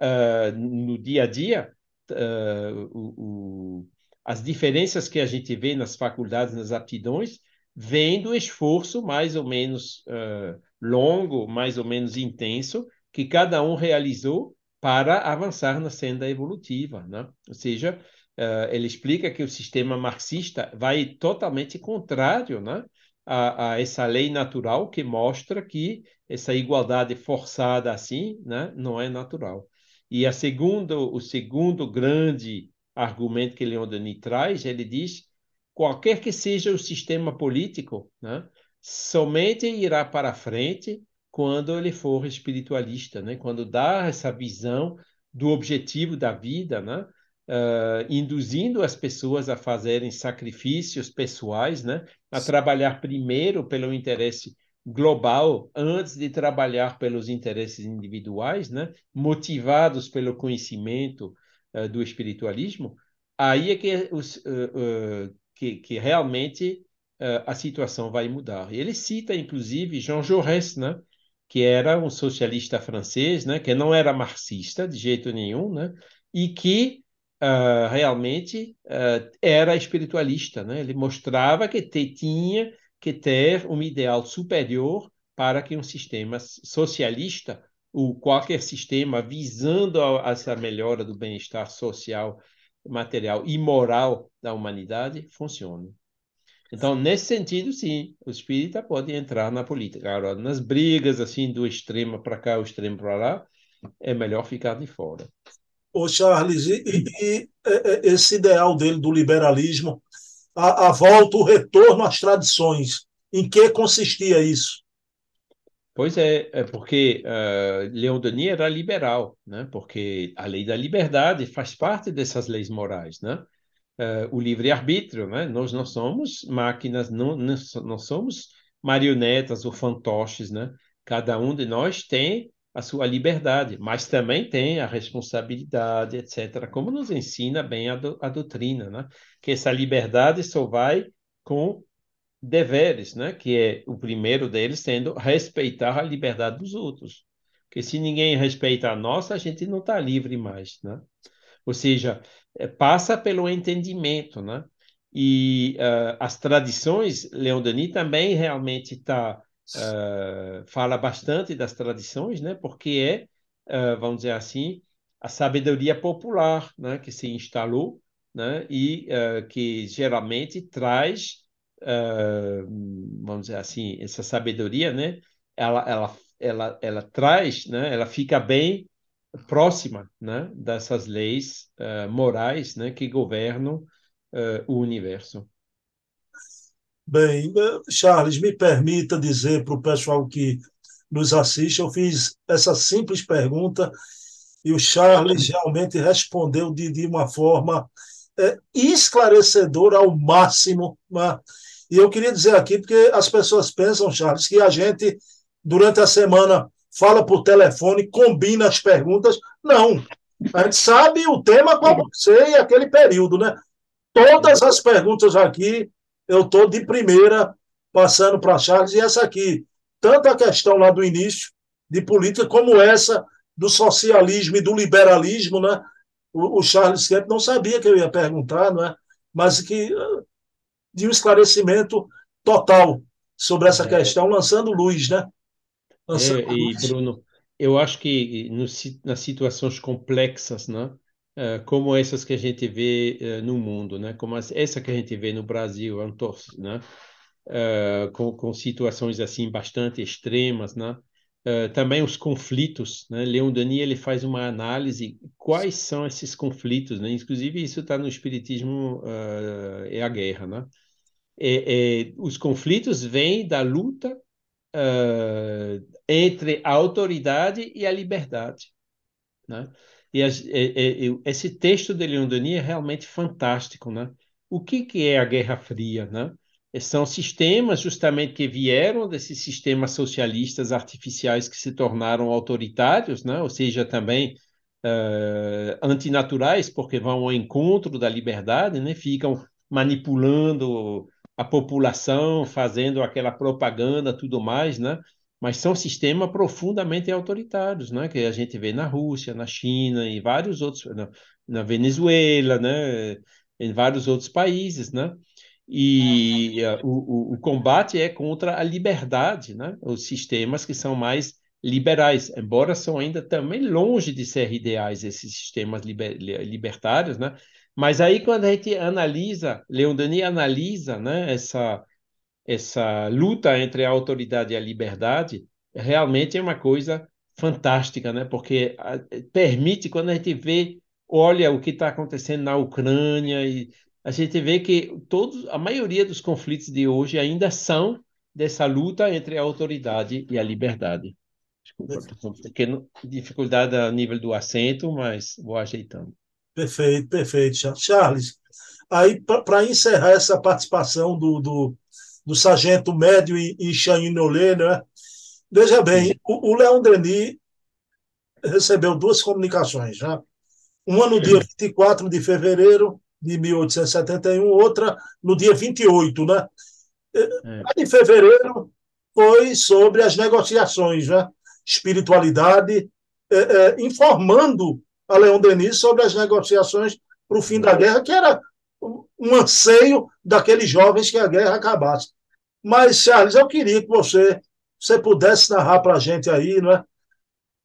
uh, no dia a dia uh, o, o, as diferenças que a gente vê nas faculdades, nas aptidões, vem do esforço mais ou menos uh, longo, mais ou menos intenso, que cada um realizou para avançar na senda evolutiva. Né? Ou seja, uh, ele explica que o sistema marxista vai totalmente contrário né? a, a, essa lei natural que mostra que essa igualdade forçada assim né? não é natural. E a segundo, o segundo grande argumento que Leon Denis traz, ele diz qualquer que seja o sistema político, né, somente irá para frente quando ele for espiritualista, né, quando dá essa visão do objetivo da vida, né, uh, induzindo as pessoas a fazerem sacrifícios pessoais, né, a trabalhar primeiro pelo interesse global antes de trabalhar pelos interesses individuais, né, motivados pelo conhecimento uh, do espiritualismo, aí é que os, uh, uh, que, que realmente uh, a situação vai mudar. Ele cita, inclusive, Jean Jaurès, né? que era um socialista francês, né? que não era marxista de jeito nenhum, né? e que uh, realmente uh, era espiritualista. Né? Ele mostrava que te, tinha que ter um ideal superior para que um sistema socialista, ou qualquer sistema visando a, essa melhora do bem-estar social material e moral da humanidade funcione. Então, nesse sentido, sim, o espírita pode entrar na política. Agora, nas brigas, assim, do extremo para cá, o extremo para lá, é melhor ficar de fora. Ô, Charles, e, e, e esse ideal dele do liberalismo, a, a volta, o retorno às tradições, em que consistia isso? Pois é, é porque uh, Leon Denis era liberal, né? porque a lei da liberdade faz parte dessas leis morais, né? Uh, o livre-arbítrio, né? nós não somos máquinas, não, não somos marionetas ou fantoches, né? cada um de nós tem a sua liberdade, mas também tem a responsabilidade, etc., como nos ensina bem a, do, a doutrina, né? que essa liberdade só vai com deveres, né? Que é o primeiro deles sendo respeitar a liberdade dos outros. Porque se ninguém respeita a nossa, a gente não está livre mais, né? Ou seja, é, passa pelo entendimento, né? E uh, as tradições, Leon Denis também realmente tá, uh, fala bastante das tradições, né? Porque é, uh, vamos dizer assim, a sabedoria popular, né? Que se instalou, né? E que geralmente traz, vamos dizer assim, essa sabedoria, né? Ela, ela, ela, ela traz, né? Ela fica bem próxima, né? Dessas leis morais, né? Que governam uh, o universo. Bem, Charles, me permita dizer para o pessoal que nos assiste, eu fiz essa simples pergunta e o Charles realmente respondeu de, de uma forma é, esclarecedora ao máximo. Né? E eu queria dizer aqui, porque as pessoas pensam, Charles, que a gente, durante a semana, fala por telefone, combina as perguntas. Não. A gente sabe o tema com você e aquele período, né? Todas as perguntas aqui, eu estou de primeira passando para Charles, e essa aqui, tanto a questão lá do início de política, como essa do socialismo e do liberalismo, né? O, o Charles Kemp não sabia que eu ia perguntar, não é? mas que de um esclarecimento total sobre essa é. questão, lançando luz, né? Lançando é, luz. E, Bruno, eu acho que no, nas situações complexas, né? uh, como essas que a gente vê uh, no mundo, né? Como essa que a gente vê no Brasil, Antos, né? Uh, com, com, situações assim bastante extremas, né? Também os conflitos, né? Leon Denis ele faz uma análise quais são esses conflitos, né? Inclusive isso está no espiritismo é a guerra, né? É, é, os conflitos vêm da luta entre a autoridade e a liberdade, né? E, esse texto de Leon Denis é realmente fantástico, né? O que, que é a Guerra Fria, né? São sistemas justamente que vieram desses sistemas socialistas artificiais que se tornaram autoritários, né? Ou seja, também uh, antinaturais, porque vão ao encontro da liberdade, né? Ficam manipulando a população, fazendo aquela propaganda, tudo mais, né? mas são sistemas profundamente autoritários, né? que a gente vê na Rússia, na China e vários outros, na, na Venezuela, né? em vários outros países, né? E uh, o, o, combate é contra a liberdade, né? Os sistemas que são mais liberais, embora são ainda também longe de ser ideais esses sistemas liber, libertários, né? Mas aí quando a gente analisa, Leon Denis analisa, né? Essa essa luta entre a autoridade e a liberdade realmente é uma coisa fantástica, né? Porque permite quando a gente vê, olha o que está acontecendo na Ucrânia e a gente vê que todos, a maioria dos conflitos de hoje ainda são dessa luta entre a autoridade e a liberdade. Desculpa, pequena dificuldade a nível do acento, mas vou ajeitando. Perfeito, perfeito, Charles. Aí, para encerrar essa participação do, do, do sargento médio em Chainolé, né? Veja bem, o, o Leão Denis recebeu duas comunicações, já. Né? Uma no dia 24 de fevereiro de 1871, outra no dia 28, né? É. A de fevereiro foi sobre as negociações, né? Espiritualidade, é, é, informando a Leão Denis sobre as negociações para o fim da guerra, que era um anseio daqueles jovens que a guerra acabasse. Mas, Charles, eu queria que você, você pudesse narrar para a gente aí não é,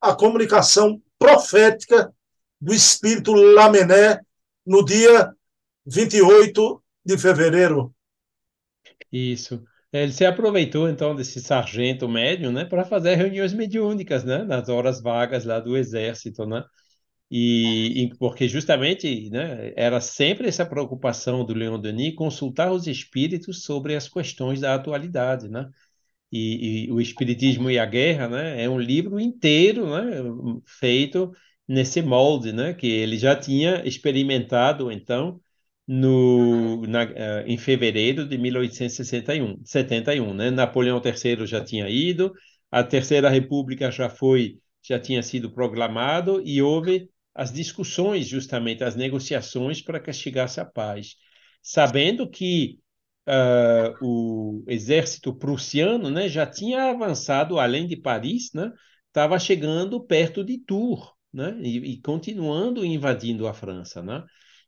a comunicação profética do espírito Lamené no dia 28 de fevereiro. Isso. Ele se aproveitou então desse sargento médio, né, para fazer reuniões mediúnicas, né, nas horas vagas lá do exército, né? E, e, porque justamente né, era sempre essa preocupação do Leon Denis consultar os espíritos sobre as questões da atualidade, né? E, e, o Espiritismo e a Guerra, né, é um livro inteiro, né, feito nesse molde, né, que ele já tinha experimentado então no na, uh, em fevereiro de 1861, 71, né? Napoleão III já tinha ido, a Terceira República já foi já tinha sido proclamado e houve as discussões, justamente as negociações para que chegasse a paz, sabendo que uh, o exército prussiano né, já tinha avançado além de Paris, né, estava chegando perto de Tours né, e, e, continuando invadindo a França. Né?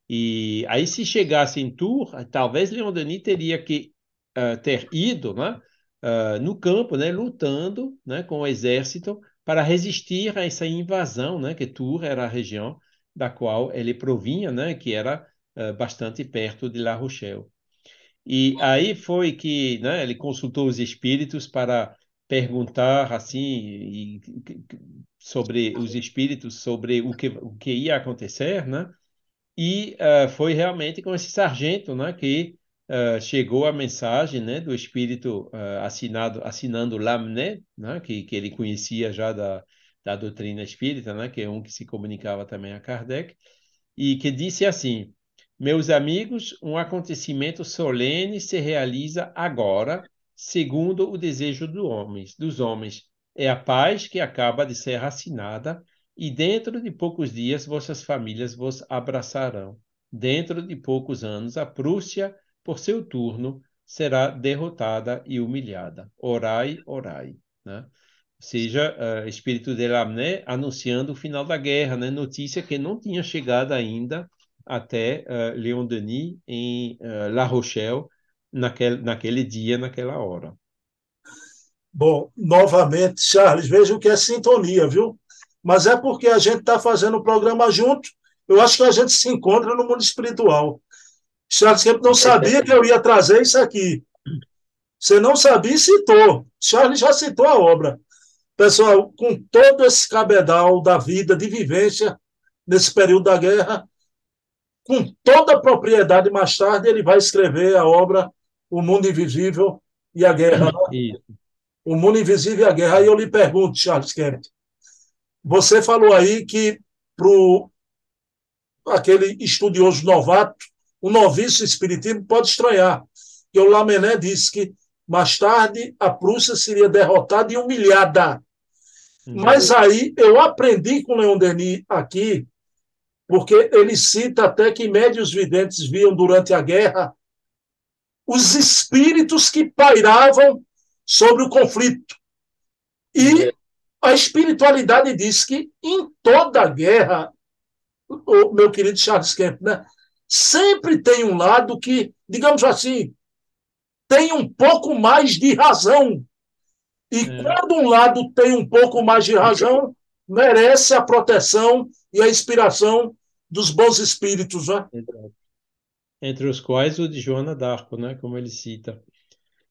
E aí, se chegasse em Tours, talvez Leon Denis teria que uh, ter ido né, uh, no campo, né, lutando né, com o exército para resistir a essa invasão, né, que Tours era a região da qual ele provinha, né, que era bastante perto de La Rochelle. E aí foi que né, ele consultou os espíritos para perguntar assim sobre os espíritos, sobre o que, o que ia acontecer, né? E uh, foi realmente com esse sargento, né, que uh, chegou a mensagem, né, do espírito uh, assinado, assinando Lamné, né, que, que ele conhecia já da, da doutrina espírita, né, que é um que se comunicava também a Kardec, e que disse assim: meus amigos, um acontecimento solene se realiza agora, segundo o desejo do homens, dos homens. É a paz que acaba de ser assinada, e dentro de poucos dias vossas famílias vos abraçarão. Dentro de poucos anos, a Prússia, por seu turno, será derrotada e humilhada. Orai, orai. Né? Ou seja, uh, espírito de Lamné anunciando o final da guerra, né? notícia que não tinha chegado ainda até uh, Leon Denis em uh, La Rochelle naquele, naquele dia, naquela hora. Bom, novamente, Charles, veja o que é sintonia, viu? Mas é porque a gente está fazendo o programa junto. Eu acho que a gente se encontra no mundo espiritual. Charles sempre não sabia que eu ia trazer isso aqui. Você não sabia e citou. Charles já citou a obra. Pessoal, com todo esse cabedal da vida, de vivência, nesse período da guerra, com toda a propriedade, mais tarde ele vai escrever a obra O Mundo Invisível e a Guerra. Isso. O Mundo Invisível e a Guerra. Aí eu lhe pergunto, Charles Kemp, você falou aí que para aquele estudioso novato, o noviço espiritismo pode estranhar, que o Lamennais disse que mais tarde a Prússia seria derrotada e humilhada. Uhum. Mas aí eu aprendi com Leon Denis aqui porque ele cita até que médios videntes viam durante a guerra os espíritos que pairavam sobre o conflito. E a espiritualidade diz que em toda a guerra, o meu querido Charles Kemp, né, sempre tem um lado que, digamos assim, tem um pouco mais de razão. E é. quando um lado tem um pouco mais de razão, merece a proteção e a inspiração dos bons espíritos, né? Entre os quais o de Joana d'Arco, né? Como ele cita.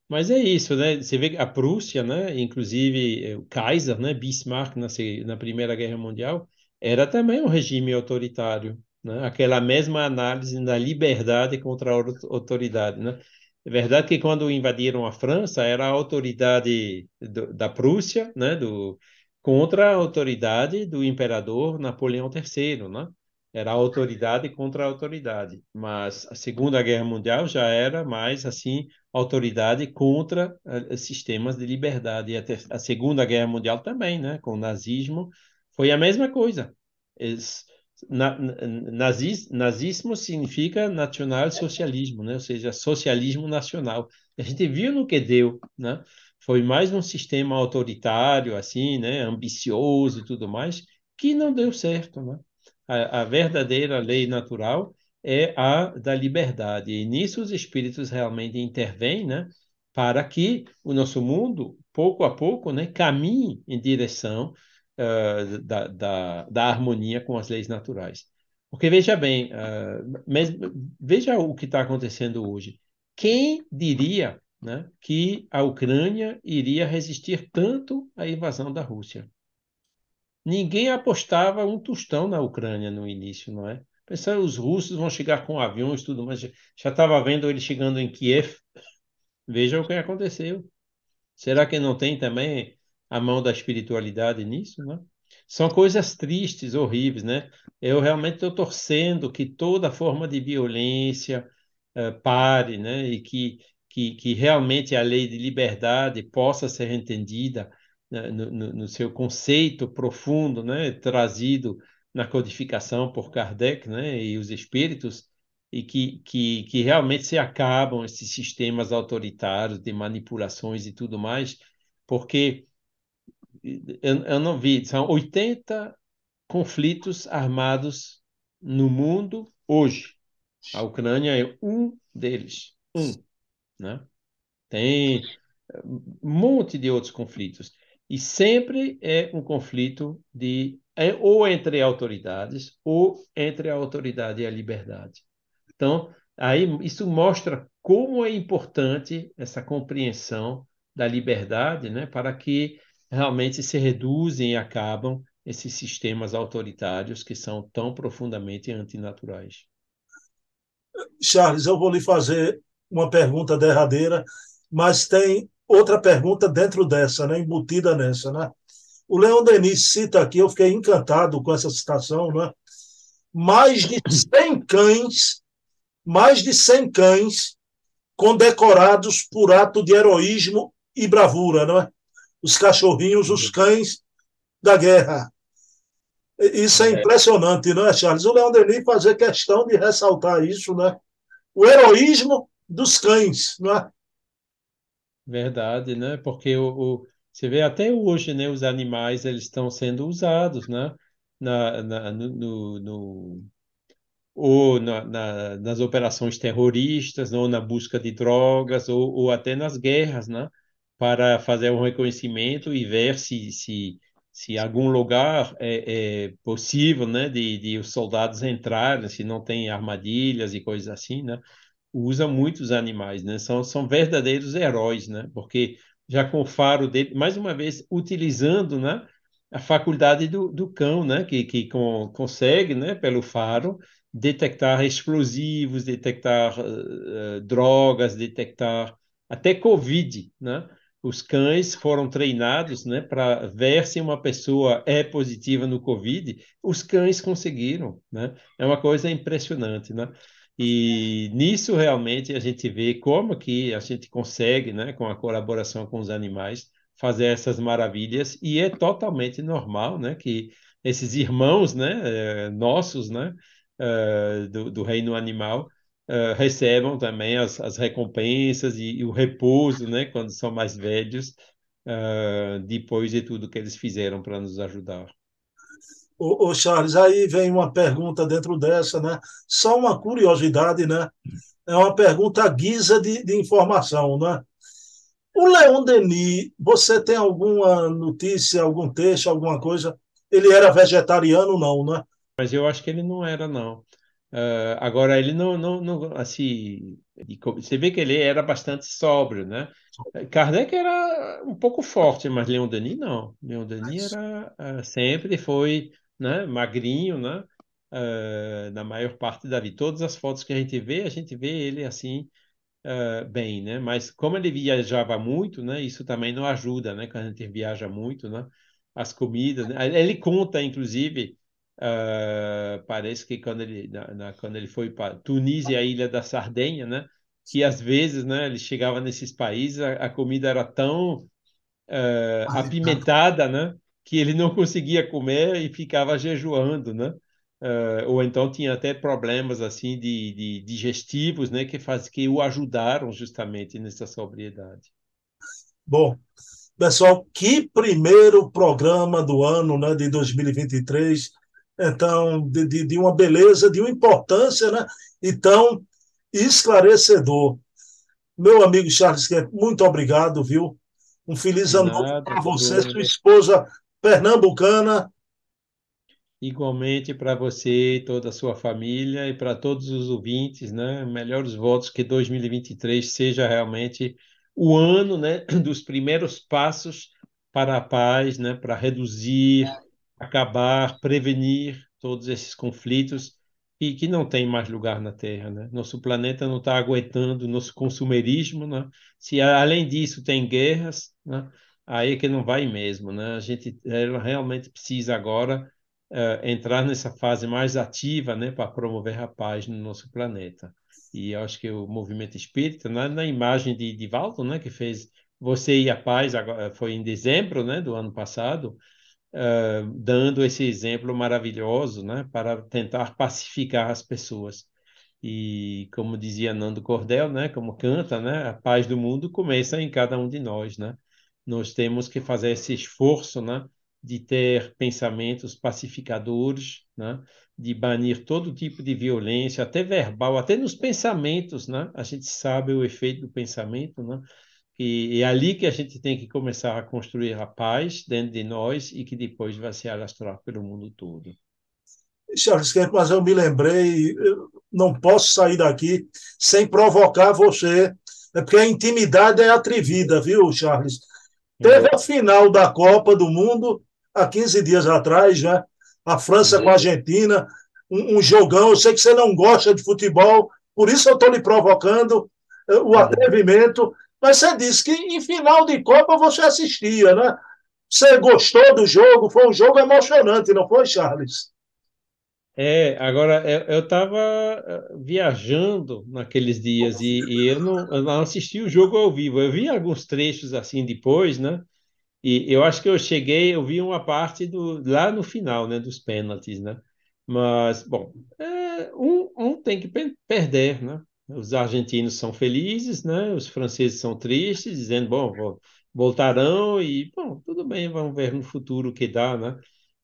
Mas é isso, né? Você vê que a Prússia, né? Inclusive eh, o Kaiser, né? Bismarck na, na Primeira Guerra Mundial era também um regime autoritário, né? Aquela mesma análise da liberdade contra a autoridade, né? É verdade que quando invadiram a França era a autoridade do, da Prússia, né? Do contra a autoridade do imperador Napoleão III, né? era autoridade contra autoridade, mas a Segunda Guerra Mundial já era mais assim autoridade contra uh, sistemas de liberdade e até a Segunda Guerra Mundial também, né, com o nazismo foi a mesma coisa. Es, na, nazis, nazismo significa nacional-socialismo, né, ou seja, socialismo nacional. A gente viu no que deu, né? Foi mais um sistema autoritário assim, né, ambicioso e tudo mais, que não deu certo, né? a, a verdadeira lei natural é a da liberdade. E nisso os espíritos realmente intervêm, né, para que o nosso mundo, pouco a pouco, né, caminhe em direção uh, da, da, da, harmonia com as leis naturais. Porque veja bem, uh, mesmo, veja o que está acontecendo hoje. Quem diria né, que a Ucrânia iria resistir tanto à invasão da Rússia? Ninguém apostava um tostão na Ucrânia no início, não é? Pensando, os russos vão chegar com aviões tudo, mas já estava vendo eles chegando em Kiev. Veja o que aconteceu. Será que não tem também a mão da espiritualidade nisso, né? São coisas tristes, horríveis, né? Eu realmente estou torcendo que toda forma de violência uh, pare, né? E que, que, que realmente a lei de liberdade possa ser entendida né, no, no, seu conceito profundo, né, trazido na codificação por Kardec, né, e os espíritos, e que, que, que realmente se acabam esses sistemas autoritários de manipulações e tudo mais, porque eu, eu não vi, são 80 conflitos armados no mundo hoje. A Ucrânia é um deles, um, né? Tem um monte de outros conflitos e sempre é um conflito de é, ou entre autoridades ou entre a autoridade e a liberdade. Então, aí isso mostra como é importante essa compreensão da liberdade, né, para que realmente se reduzem e acabam esses sistemas autoritários que são tão profundamente antinaturais. Charles, eu vou lhe fazer uma pergunta derradeira, mas tem outra pergunta dentro dessa, né, embutida nessa, né? O Leon Denis cita aqui, eu fiquei encantado com essa citação, né? Mais de 100 cães, mais de 100 cães condecorados por ato de heroísmo e bravura, não é? Os cachorrinhos, os cães da guerra. Isso é, é impressionante, não é, Charles? O Leão Denis fazer questão de ressaltar isso, né? O heroísmo dos cães, não é? Verdade, né? Porque o, o, você vê até hoje, né? Os animais eles estão sendo usados, né? Na, na no, no, ou na, na, nas operações terroristas, ou na busca de drogas, ou, ou até nas guerras, né? Para fazer um reconhecimento e ver se, se se algum lugar é, é, possível, né, de, de os soldados entrarem, se não tem armadilhas e coisas assim, né, usa muitos animais, né, são, são verdadeiros heróis, né, porque já com o faro dele, mais uma vez, utilizando, né, a faculdade do, do cão, né, que, que com, consegue, né, pelo faro, detectar explosivos, detectar uh, drogas, detectar até Covid, né, os cães foram treinados né, para ver se uma pessoa é positiva no Covid, os cães conseguiram. Né? É uma coisa impressionante. Né? E nisso realmente a gente vê como que a gente consegue, né, com a colaboração com os animais, fazer essas maravilhas e é totalmente normal, né, que esses irmãos, né, eh, nossos, né, uh, do, do reino animal, uh, recebam também as, as recompensas e, e, o repouso, né, quando são mais velhos, depois de tudo que eles fizeram para nos ajudar. Ô, ô, Charles, aí vem uma pergunta dentro dessa, né? Só uma curiosidade, né? É uma pergunta guisa de, de informação, né? O Leon Denis, você tem alguma notícia, algum texto, alguma coisa? Ele era vegetariano, não, né? Mas eu acho que ele não era, não. Uh, agora, ele não, não, não, assim, você vê que ele era bastante sóbrio, né? Kardec era um pouco forte, mas Leon Denis não. Leon Denis era, uh, sempre foi né, magrinho, né? Uh, na maior parte da vida. Todas as fotos que a gente vê, a gente vê ele assim, bem, né? Mas como ele viajava muito, né? Isso também não ajuda, né? Quando a gente viaja muito, né? As comidas, né? Ele conta, inclusive, Uh, parece que quando ele, na, na, quando ele foi para Tunísia a Ilha da Sardenha, né, que às vezes né, ele chegava nesses países, a, a comida era tão uh, apimentada né, que ele não conseguia comer e ficava jejuando. Né? Uh, ou então tinha até problemas assim de, de digestivos né, que, faz, que o ajudaram justamente nessa sobriedade. Bom, pessoal, que primeiro programa do ano né, de 2023 então, de, de, de uma beleza, de uma importância, né? Então, esclarecedor. Meu amigo Charles Kemp, muito obrigado, viu? Um feliz ano novo para você, sua esposa pernambucana. Igualmente para você e toda a sua família e para todos os ouvintes, né? Melhores votos que 2023 seja realmente o ano, né, dos primeiros passos para a paz, né, para reduzir acabar, prevenir todos esses conflitos e que não tem mais lugar na Terra, né? Nosso planeta não está aguentando nosso consumerismo, né? Se além disso tem guerras, né? Aí é que não vai mesmo, né? A gente realmente precisa agora uh, entrar nessa fase mais ativa, né, para promover a paz no nosso planeta. E eu acho que o movimento espírita, na, na imagem de, Walton, né, que fez Você e a Paz, agora, foi em dezembro, né, do ano passado, uh, dando esse exemplo maravilhoso né, para tentar pacificar as pessoas. E como dizia Nando Cordel, né, como canta, né, a paz do mundo começa em cada um de nós, né? Nós temos que fazer esse esforço, né, de ter pensamentos pacificadores, né, de banir todo tipo de violência, até verbal, até nos pensamentos, né? A gente sabe o efeito do pensamento, né? E é ali que a gente tem que começar a construir a paz dentro de nós e que depois vai se alastrar pelo mundo todo. Charles Kemp, mas eu me lembrei, eu não posso sair daqui sem provocar você, é porque a intimidade é atrevida, viu, Charles? Teve a final da Copa do Mundo há 15 dias atrás, já, a França com a Argentina, um, um, jogão. Eu sei que você não gosta de futebol, por isso eu estou lhe provocando uh, o atrevimento. Mas você disse que em final de Copa você assistia, né? Você gostou do jogo? Foi um jogo emocionante, não foi, Charles? É, agora eu estava eh, viajando naqueles dias e, e eu, não, eu, não, assisti o jogo ao vivo. Eu vi alguns trechos assim depois, né? E eu acho que eu cheguei, eu vi uma parte do lá no final, né, dos pênaltis, né? Mas, bom, é, um, um tem que perder, né? Os argentinos são felizes, né? Os franceses são tristes, dizendo, bom, voltarão e, bom, tudo bem, vamos ver no futuro o que dá, né?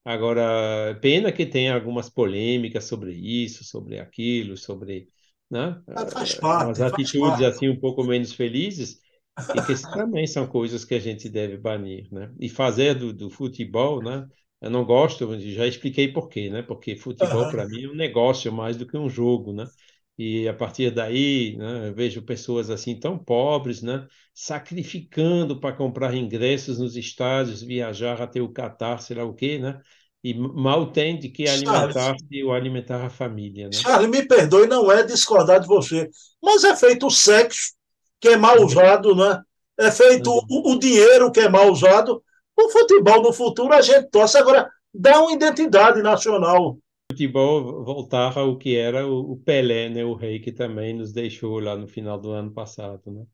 Agora, pena que tem algumas polêmicas sobre isso, sobre aquilo, sobre, né? Faz parte, Umas atitudes parte. assim um pouco menos felizes, e que também são coisas que a gente deve banir, né? E fazer do, do futebol, né? Eu não gosto, já expliquei por quê, né? Porque futebol, uhum. para mim, é um negócio mais do que um jogo, né? E a partir daí, né, eu vejo pessoas assim tão pobres, né, sacrificando para comprar ingressos nos estádios, viajar até o Catar, sei lá o quê, né? E mal tem de que alimentar-se ou alimentar a família, né? Charles, me perdoe, não é discordar de você, mas é feito o sexo, que é mal usado, né? É feito uhum. o, o dinheiro que é mal usado. O futebol no futuro a gente torce. Agora, dá uma identidade nacional futebol voltar ao que era o Pelé, né, o rei que também nos deixou lá no final do ano passado, né?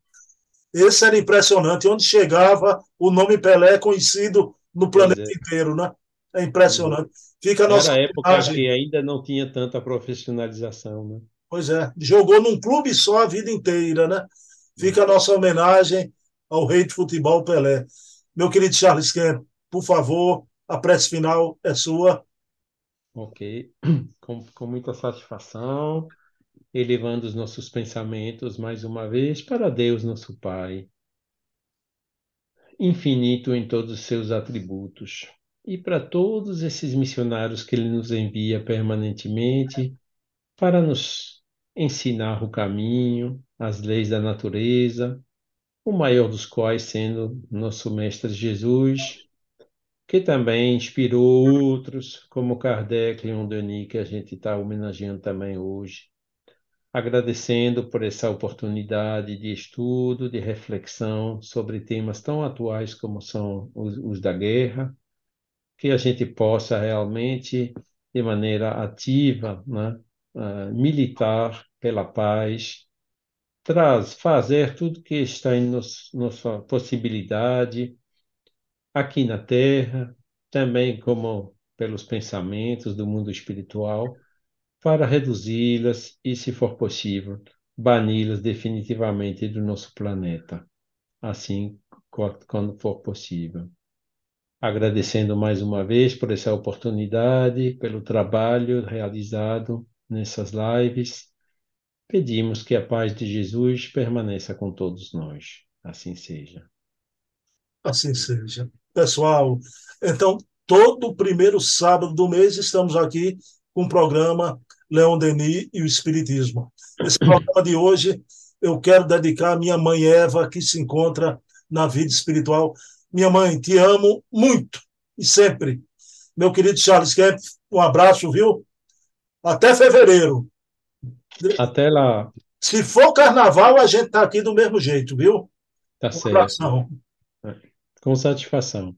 Esse era impressionante, onde chegava o nome Pelé é conhecido no planeta é. inteiro, né? É impressionante. Fica a nossa era a época imagem. que ainda não tinha tanta profissionalização, né? Pois é, jogou num clube só a vida inteira, né? Fica a nossa homenagem ao rei de futebol Pelé. Meu querido Charles Kemp, por favor, a prece final é sua. Ok, com, com muita satisfação, elevando os nossos pensamentos mais uma vez para Deus, nosso Pai, infinito em todos os seus atributos, e para todos esses missionários que Ele nos envia permanentemente para nos ensinar o caminho, as leis da natureza, o maior dos quais sendo nosso Mestre Jesus que também inspirou outros, como Kardec, Leon Denis, que a gente está homenageando também hoje. Agradecendo por essa oportunidade de estudo, de reflexão sobre temas tão atuais como são os, os da guerra, que a gente possa realmente, de maneira ativa, né, uh, militar pela paz, traz, fazer tudo que está em nos, nossa possibilidade aqui na Terra, também como pelos pensamentos do mundo espiritual, para reduzi-las e, se for possível, bani-las definitivamente do nosso planeta, assim quando for possível. Agradecendo mais uma vez por essa oportunidade, pelo trabalho realizado nessas lives, pedimos que a paz de Jesus permaneça com todos nós. Assim seja. Assim seja. Pessoal, então, todo primeiro sábado do mês estamos aqui com o programa Leon Denis e o Espiritismo. Esse programa de hoje eu quero dedicar à minha mãe Eva, que se encontra na vida espiritual. Minha mãe, te amo muito e sempre. Meu querido Charles Kemp, um abraço, viu? Até fevereiro. Até lá. Se for carnaval, a gente está aqui do mesmo jeito, viu? Tá um certo. Abração. Com satisfação.